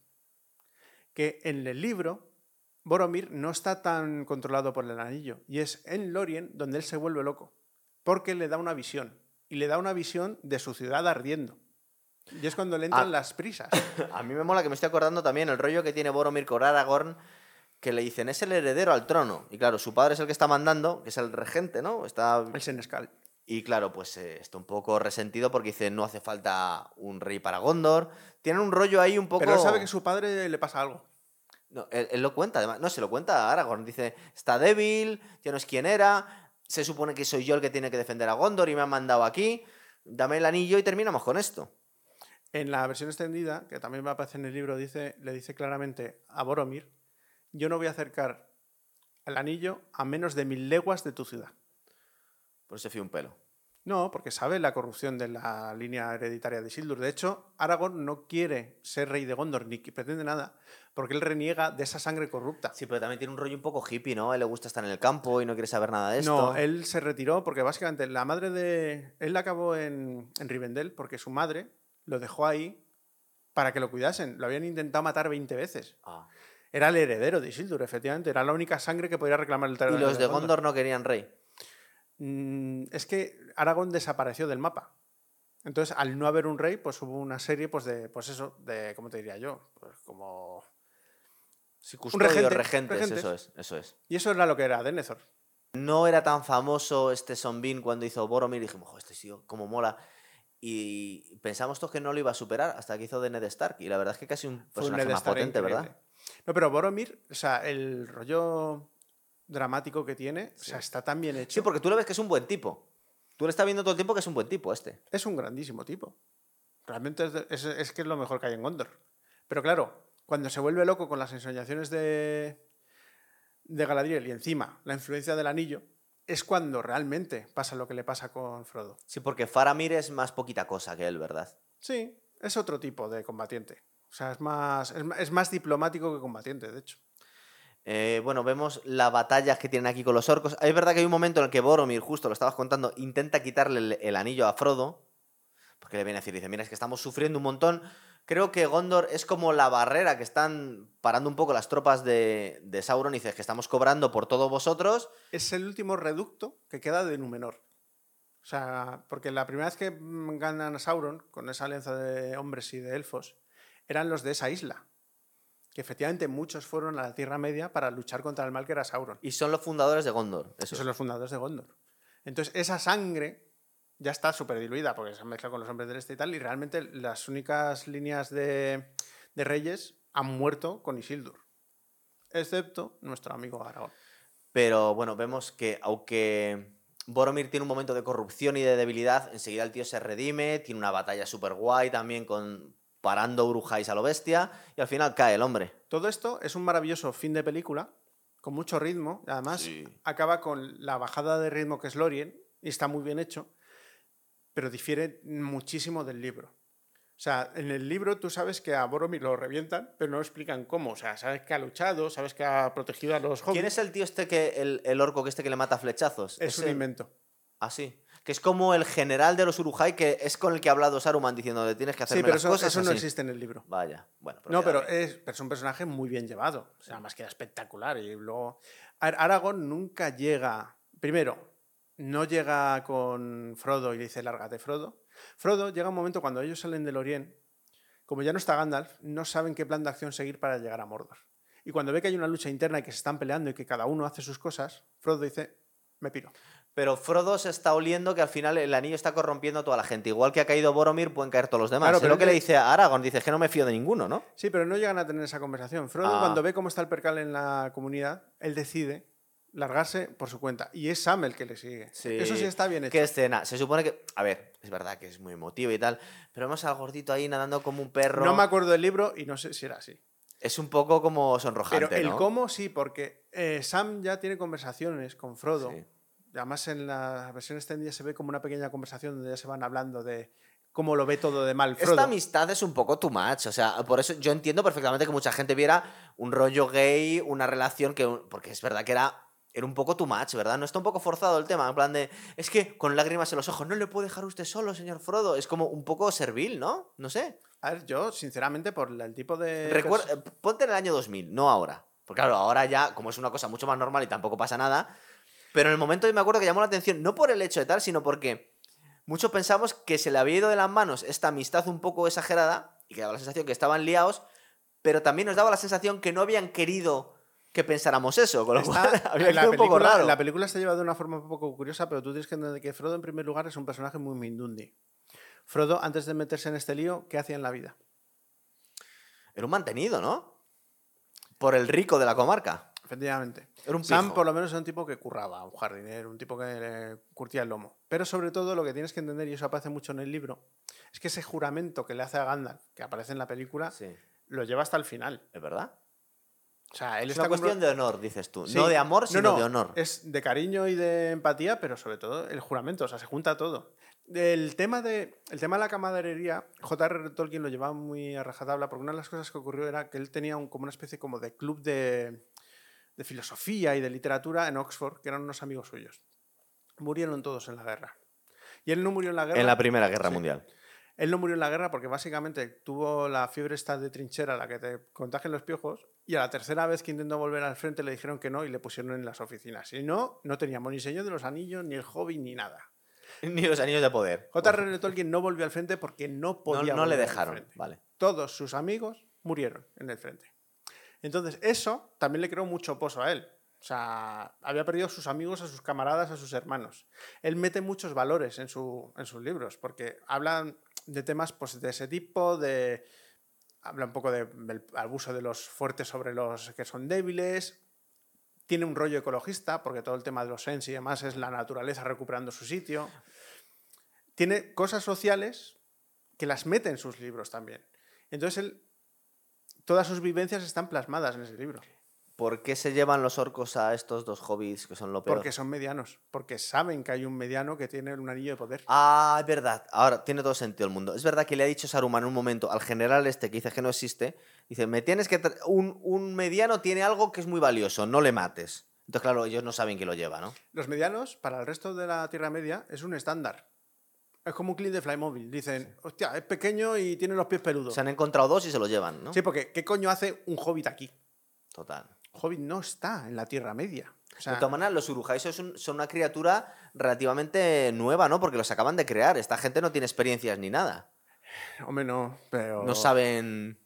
que en el libro Boromir no está tan controlado por el anillo y es en Lorien donde él se vuelve loco porque le da una visión y le da una visión de su ciudad ardiendo. Y es cuando le entran Ah. las prisas. [laughs] A mí me mola que me estoy acordando también el rollo que tiene Boromir con Aragorn, que le dicen, es el heredero al trono. Y claro, su padre es el que está mandando, que es el regente, ¿no? Está... El Senescal. Y claro, pues eh, está un poco resentido porque dice, no hace falta un rey para Gondor. Tienen un rollo ahí un poco... Pero él sabe que su padre le pasa algo. No, él, él lo cuenta, además. No, se lo cuenta a Aragorn. Dice, está débil, ya no es quien era, se supone que soy yo el que tiene que defender a Gondor y me han mandado aquí. Dame el anillo y terminamos con esto. En la versión extendida, que también va a aparecer en el libro, dice, le dice claramente a Boromir, yo no voy a acercar el anillo a menos de mil leguas de tu ciudad. Por eso fui un pelo. No, porque sabe la corrupción de la línea hereditaria de Isildur. De hecho, Aragorn no quiere ser rey de Gondor ni pretende nada, porque él reniega de esa sangre corrupta. Sí, pero también tiene un rollo un poco hippie, ¿no? A él le gusta estar en el campo y no quiere saber nada de esto. No, él se retiró porque básicamente la madre de. Él acabó en, en Rivendell porque su madre lo dejó ahí para que lo cuidasen. Lo habían intentado matar 20 veces. Ah. Era el heredero de Isildur, efectivamente. Era la única sangre que podía reclamar el Y terreno los de Gondor no querían rey. Mm, es que Aragón desapareció del mapa. Entonces, al no haber un rey, pues hubo una serie, pues de, pues eso, de, ¿cómo te diría yo? Pues como... Sí, custodios, regente, regentes, regentes. eso es, eso es. Y eso era lo que era Denethor. No era tan famoso este Sonbin cuando hizo Boromir y dijimos, "Jo, este tío, cómo mola. Y pensamos todos que no lo iba a superar hasta que hizo de Ned Stark. Y la verdad es que casi un Fue un personaje más potente, increíble. ¿verdad? No, pero Boromir, o sea, el rollo dramático que tiene, o sea, está tan bien hecho. Sí, porque tú le ves que es un buen tipo. Tú le estás viendo todo el tiempo que es un buen tipo este. Es un grandísimo tipo. Realmente es, de- es- es que es lo mejor que hay en Gondor. Pero claro, cuando se vuelve loco con las ensoñaciones de, de Galadriel y encima la influencia del anillo, es cuando realmente pasa lo que le pasa con Frodo. Sí, porque Faramir es más poquita cosa que él, ¿verdad? Sí, es otro tipo de combatiente. O sea, es más, es, es más diplomático que combatiente, de hecho. Eh, bueno, vemos las batallas que tienen aquí con los orcos. Es verdad que hay un momento en el que Boromir, justo lo estabas contando, intenta quitarle el, anillo a Frodo. Porque le viene a decir, dice, mira, es que estamos sufriendo un montón. Creo que Gondor es como la barrera que están parando un poco las tropas de, Sauron. Y dices que estamos cobrando por todos vosotros. Es el último reducto que queda de Númenor. O sea, porque la primera vez que ganan a Sauron, con esa alianza de hombres y de elfos, eran los de esa isla. Que efectivamente muchos fueron a la Tierra Media para luchar contra el mal que era Sauron. Y son los fundadores de Gondor. Esos Eso son los fundadores de Gondor. Entonces, esa sangre ya está súper diluida porque se mezcla con los hombres del este y tal. Y realmente las únicas líneas de, de reyes han muerto con Isildur. Excepto nuestro amigo Aragorn. Pero bueno, vemos que aunque Boromir tiene un momento de corrupción y de debilidad, enseguida el tío se redime, tiene una batalla súper guay también con parando Urujais a lo bestia y al final cae el hombre. Todo esto es un maravilloso fin de película, con mucho ritmo. Además, Sí. acaba con la bajada de ritmo que es Lorien, y está muy bien hecho, pero difiere muchísimo del libro. O sea, en el libro tú sabes que a Boromir lo revientan, pero no explican cómo. O sea, sabes que ha luchado, sabes que ha protegido a los hobbits. ¿Quién es el tío este que, el, el orco que este que le mata flechazos? Es un Ese- invento. Ah, sí. Que es como el general de los Urujai, que es con el que ha hablado Saruman diciendo que tienes que hacer Sí, pero las eso, cosas eso no así". existe en el libro. Vaya, bueno. No, pero es, pero es un personaje muy bien llevado. O sea, más que espectacular. Y luego. Ar- Aragorn nunca llega. Primero, no llega con Frodo y le dice, lárgate, Frodo. Frodo llega un momento cuando ellos salen del Orient, como ya no está Gandalf, no saben qué plan de acción seguir para llegar a Mordor. Y cuando ve que hay una lucha interna y que se están peleando y que cada uno hace sus cosas, Frodo dice, me piro. Pero Frodo se está oliendo que al final el anillo está corrompiendo a toda la gente. Igual que ha caído Boromir, pueden caer todos los demás. Claro, es pero lo que le dice a Aragorn. Dice "Es que no me fío de ninguno, ¿no? Sí, pero no llegan a tener esa conversación. Frodo, Ah. cuando ve cómo está el percal en la comunidad, él decide largarse por su cuenta. Y es Sam el que le sigue. Eso sí está bien hecho. ¿Qué escena? Se supone que. A ver, es verdad que es muy emotivo y tal. Pero vemos al gordito ahí nadando como un perro. No me acuerdo del libro y no sé si era así. Es un poco como sonrojante. Pero el ¿no? cómo sí, porque eh, Sam ya tiene conversaciones con Frodo. Sí. Además, en la versión extendida se ve como una pequeña conversación donde ya se van hablando de cómo lo ve todo de mal Frodo. Esta amistad es un poco too much. O sea, por eso yo entiendo perfectamente que mucha gente viera un rollo gay, una relación que. Porque es verdad que era. Era un poco too much, ¿verdad? No está un poco forzado el tema. En plan de. Es que con lágrimas en los ojos, no le puede dejar usted solo, señor Frodo. Es como un poco servil, ¿no? No sé. A ver, yo, sinceramente, por el tipo de. Recuer- eh, ponte en el año 2000, no ahora. Porque claro, ahora ya, como es una cosa mucho más normal y tampoco pasa nada. Pero en el momento yo me acuerdo que llamó la atención, no por el hecho de tal, sino porque muchos pensamos que se le había ido de las manos esta amistad un poco exagerada y que daba la sensación que estaban liados, pero también nos daba la sensación que no habían querido que pensáramos eso, con lo Está- cual [laughs] había la, quedado un poco película, raro. la película está llevada de una forma un poco curiosa, pero tú tienes que entender que Frodo, en primer lugar, es un personaje muy mindundi. Frodo, antes de meterse en este lío, ¿qué hacía en la vida? Era un mantenido, ¿no? Por el rico de la comarca. Efectivamente. Era un Sam, pijo. por lo menos, era un tipo que curraba, un jardinero, un tipo que curtía el lomo. Pero sobre todo, lo que tienes que entender, y eso aparece mucho en el libro, es que ese juramento que le hace a Gandalf, que aparece en la película, Sí, lo lleva hasta el final. es verdad. O sea, él Es está una cuestión de honor, dices tú. Sí. No de amor, No, sino no, de honor. Es de cariño y de empatía, pero sobre todo el juramento, o sea, se junta todo. El tema de, el tema de la camaradería, J.R.R. Tolkien lo llevaba muy a rajatabla porque una de las cosas que ocurrió era que él tenía un- como una especie como de club de, de filosofía y de literatura en Oxford, que eran unos amigos suyos. Murieron todos en la guerra. Y él no murió en la guerra. En la Primera Guerra Sí. Mundial. Él no murió en la guerra porque básicamente tuvo la fiebre esta de trinchera, la que te contagian los piojos, y a la tercera vez que intentó volver al frente le dijeron que no y le pusieron en las oficinas. Y no, no teníamos ni Señor de los Anillos, ni el hobby, ni nada. [laughs] Ni los anillos de poder. J.R.R. Tolkien no volvió al frente porque no No, podía no le volver al dejaron. Vale. Todos sus amigos murieron en el frente. Entonces, eso también le creó mucho pozo a él. O sea, había perdido a sus amigos, a sus camaradas, a sus hermanos. Él mete muchos valores en, su- en sus libros, porque hablan de temas pues, de ese tipo, de... Habla un poco de- del abuso de los fuertes sobre los que son débiles. Tiene un rollo ecologista, porque todo el tema de los Sens y demás es la naturaleza recuperando su sitio. Tiene cosas sociales que las mete en sus libros también. Entonces, él, todas sus vivencias están plasmadas en ese libro. ¿Por qué se llevan los orcos a estos dos hobbits que son lo peor? Porque son medianos. Porque saben que hay un mediano que tiene un anillo de poder. Ah, es verdad. Ahora tiene todo sentido el mundo. Es verdad que le ha dicho Saruman en un momento al general este que dice que no existe. Dice, me tienes que... Un, un mediano tiene algo que es muy valioso, no le mates. Entonces, claro, ellos no saben quién lo lleva, ¿no? Los medianos, para el resto de la Tierra Media, es un estándar. Es como un clip de Flymobile. Dicen, hostia, es pequeño y tiene los pies peludos. Se han encontrado dos y se los llevan, ¿no? Sí, porque ¿qué coño hace un hobbit aquí? Total. Hobbit no está en la Tierra Media. O sea, de todas maneras, los urujais son, son una criatura relativamente nueva, ¿no? Porque los acaban de crear. Esta gente no tiene experiencias ni nada. hombre, no, pero... No saben...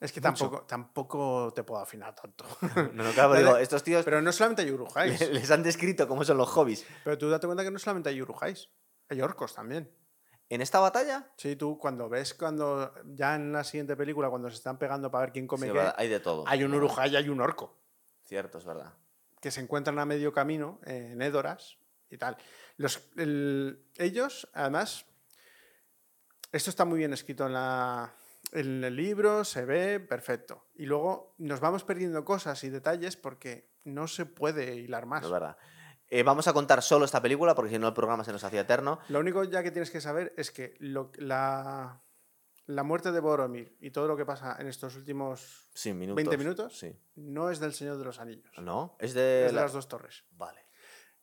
Es que tampoco, tampoco te puedo afinar tanto. [laughs] No, no, claro, digo, estos tíos pero no solamente hay urujais. [laughs] les han descrito cómo son los hobbies. Pero tú date cuenta que no solamente hay urujais. Hay orcos también. ¿En esta batalla? Sí, tú cuando ves cuando ya en la siguiente película cuando se están pegando para ver quién come Sí, qué, hay de todo. hay un urujai y hay un orco Cierto, es verdad. que se encuentran a medio camino eh, en Edoras y tal. Los, el- ellos, además, esto está muy bien escrito en, la, en el libro, se ve perfecto. Y luego nos vamos perdiendo cosas y detalles porque no se puede hilar más. Es verdad. Eh, vamos a contar solo esta película porque si no el programa se nos hacía eterno. Lo único ya que tienes que saber es que lo- la, la muerte de Boromir y todo lo que pasa en estos últimos Sí, minutos. 20 minutos Sí. no es del Señor de los Anillos. ¿No? Es de, Es de la- las dos torres. Vale.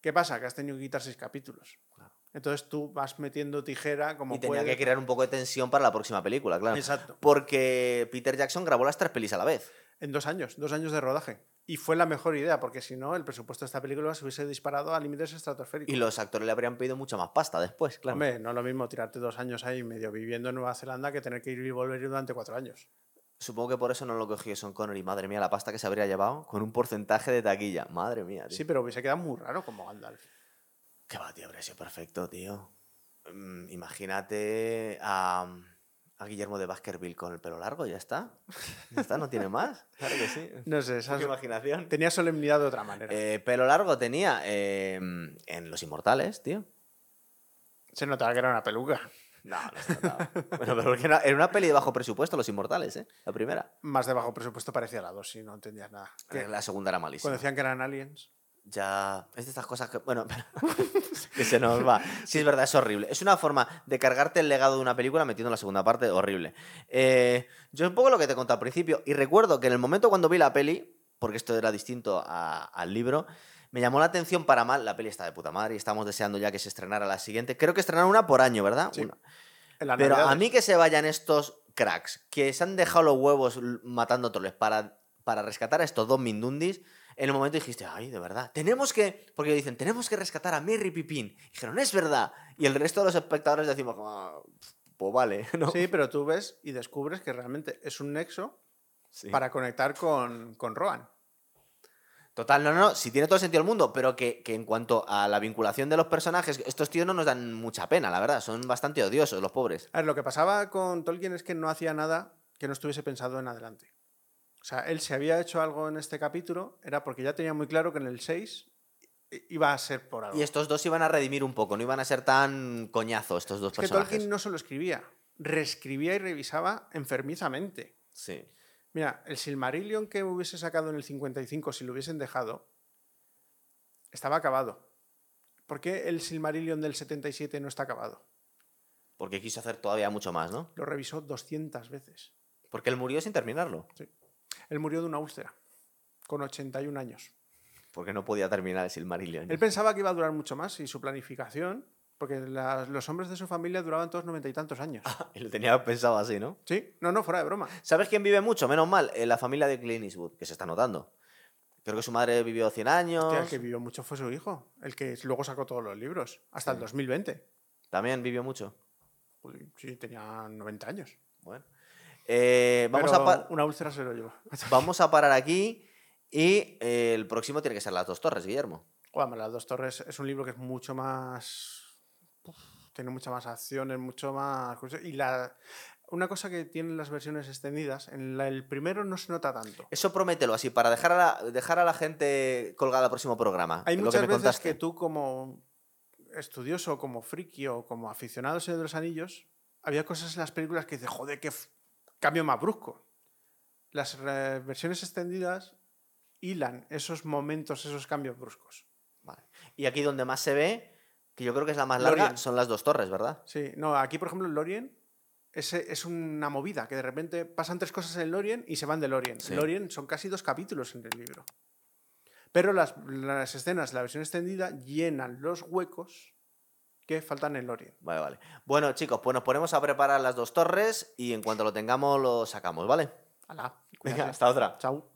¿Qué pasa? Que has tenido que quitar seis capítulos. Claro. Entonces tú vas metiendo tijera como Y tenía puedes. que crear un poco de tensión para la próxima película, claro. Exacto. Porque Peter Jackson grabó las tres pelis a la vez. En dos años, dos años de rodaje. Y fue la mejor idea, porque si no, el presupuesto de esta película se hubiese disparado a límites estratosféricos. Y los actores le habrían pedido mucha más pasta después, claro. Hombre, no es lo mismo tirarte dos años ahí medio viviendo en Nueva Zelanda que tener que ir y volver durante cuatro años. Supongo que por eso no lo cogió Son Connery. Madre mía, la pasta que se habría llevado con un porcentaje de taquilla. Madre mía, tío. Sí, pero hubiese quedado muy raro como Gandalf. Qué va, tío, habría sido perfecto, tío. Mm, imagínate a, a Guillermo de Baskerville con el pelo largo, ya está. Ya está, no tiene más. [laughs] Claro que sí. No sé, esas- imaginación. tenía solemnidad de otra manera. Eh, pelo largo tenía eh, en Los Inmortales, tío. Se notaba que era una peluca. No, no se notaba. bueno, pero porque era, era una peli de bajo presupuesto, Los Inmortales, ¿eh? La primera. Más de bajo presupuesto parecía la dos, si no entendías nada. La segunda era malísima. cuando decían que eran aliens. Ya. Es de estas cosas que. Bueno, [laughs] [laughs] que se nos va. Sí, es verdad, es horrible. Es una forma de cargarte el legado de una película metiendo en la segunda parte, horrible. Eh, yo un poco lo que te conté al principio. Y recuerdo que en el momento cuando vi la peli, porque esto era distinto a- al libro, me llamó la atención para mal. La peli está de puta madre y estamos deseando ya que se estrenara la siguiente. Creo que estrenaron una por año, ¿verdad? Sí. Una. Pero a mí que se vayan estos cracks, que se han dejado los huevos troles para, para rescatar a estos dos mindundis, en el momento dijiste, ay, de verdad, tenemos que, porque dicen, tenemos que rescatar a Merry Pipín. Y dijeron, es verdad. Y el resto de los espectadores decimos, "Ah, pues vale, [laughs] ¿no? Sí, pero tú ves y descubres que realmente es un nexo Sí. para conectar con, con Rohan. Total, no, no, no, sí tiene todo el sentido del mundo, pero que, que en cuanto a la vinculación de los personajes, estos tíos no nos dan mucha pena, la verdad, son bastante odiosos los pobres. A ver, lo que pasaba con Tolkien es que no hacía nada que no estuviese pensado en adelante. O sea, él se había hecho algo en este capítulo, era porque ya tenía muy claro que en el 6 i- iba a ser por algo. Y estos dos iban a redimir un poco, no iban a ser tan coñazos estos dos es que personajes. Tolkien no solo escribía, reescribía y revisaba enfermizamente. Sí. Mira, el Silmarillion que hubiese sacado en el 55, si lo hubiesen dejado, estaba acabado. ¿Por qué el Silmarillion del 77 no está acabado? Porque quiso hacer todavía mucho más, ¿no? Lo revisó 200 veces. Porque él murió sin terminarlo. Sí. Él murió de una úlcera, con 81 años. Porque no podía terminar el Silmarillion. Él pensaba que iba a durar mucho más y su planificación, porque la- los hombres de su familia duraban todos noventa y tantos años. Y lo tenía pensado así, ¿no? Sí, no, no, fuera de broma. ¿Sabes quién vive mucho? Menos mal, Eh, la familia de Clint Eastwood, que se está notando. Creo que su madre vivió 100 años. Hostia, el que vivió mucho fue su hijo, el que luego sacó todos los libros, hasta el Sí. 2020. También vivió mucho. Uy, Sí, tenía 90 años. Bueno. Eh, vamos, Pero a Una úlcera se lo llevó. [laughs] vamos a parar aquí y eh, el próximo tiene que ser Las Dos Torres, Guillermo. Bueno, Las dos torres es un libro que es mucho más... Uf, tiene mucha más acciones, mucho más... Y la... una cosa que tienen las versiones extendidas, en la- el primero no se nota tanto. Eso promételo así, para dejar a la, dejar a la gente colgada al próximo programa. Hay lo muchas que veces contaste. que tú como estudioso, como friki o como aficionado al Señor de los Anillos, había cosas en las películas que dices, joder, qué cambio más brusco. Las versiones extendidas hilan esos momentos, esos cambios bruscos. Vale. Y aquí donde más se ve, que yo creo que es la más larga, son las dos torres, ¿verdad? Sí, no, aquí por ejemplo en Lorien es, es una movida, que de repente pasan tres cosas en Lorien y se van de Lorien. Sí. Lorien son casi dos capítulos en el libro. Pero las, las escenas, la versión extendida, llenan los huecos que faltan en Lorien. Vale, vale. Bueno, chicos, pues nos ponemos a preparar las dos torres y en cuanto lo tengamos lo sacamos, ¿vale? Hala, Venga, hasta otra. Chao.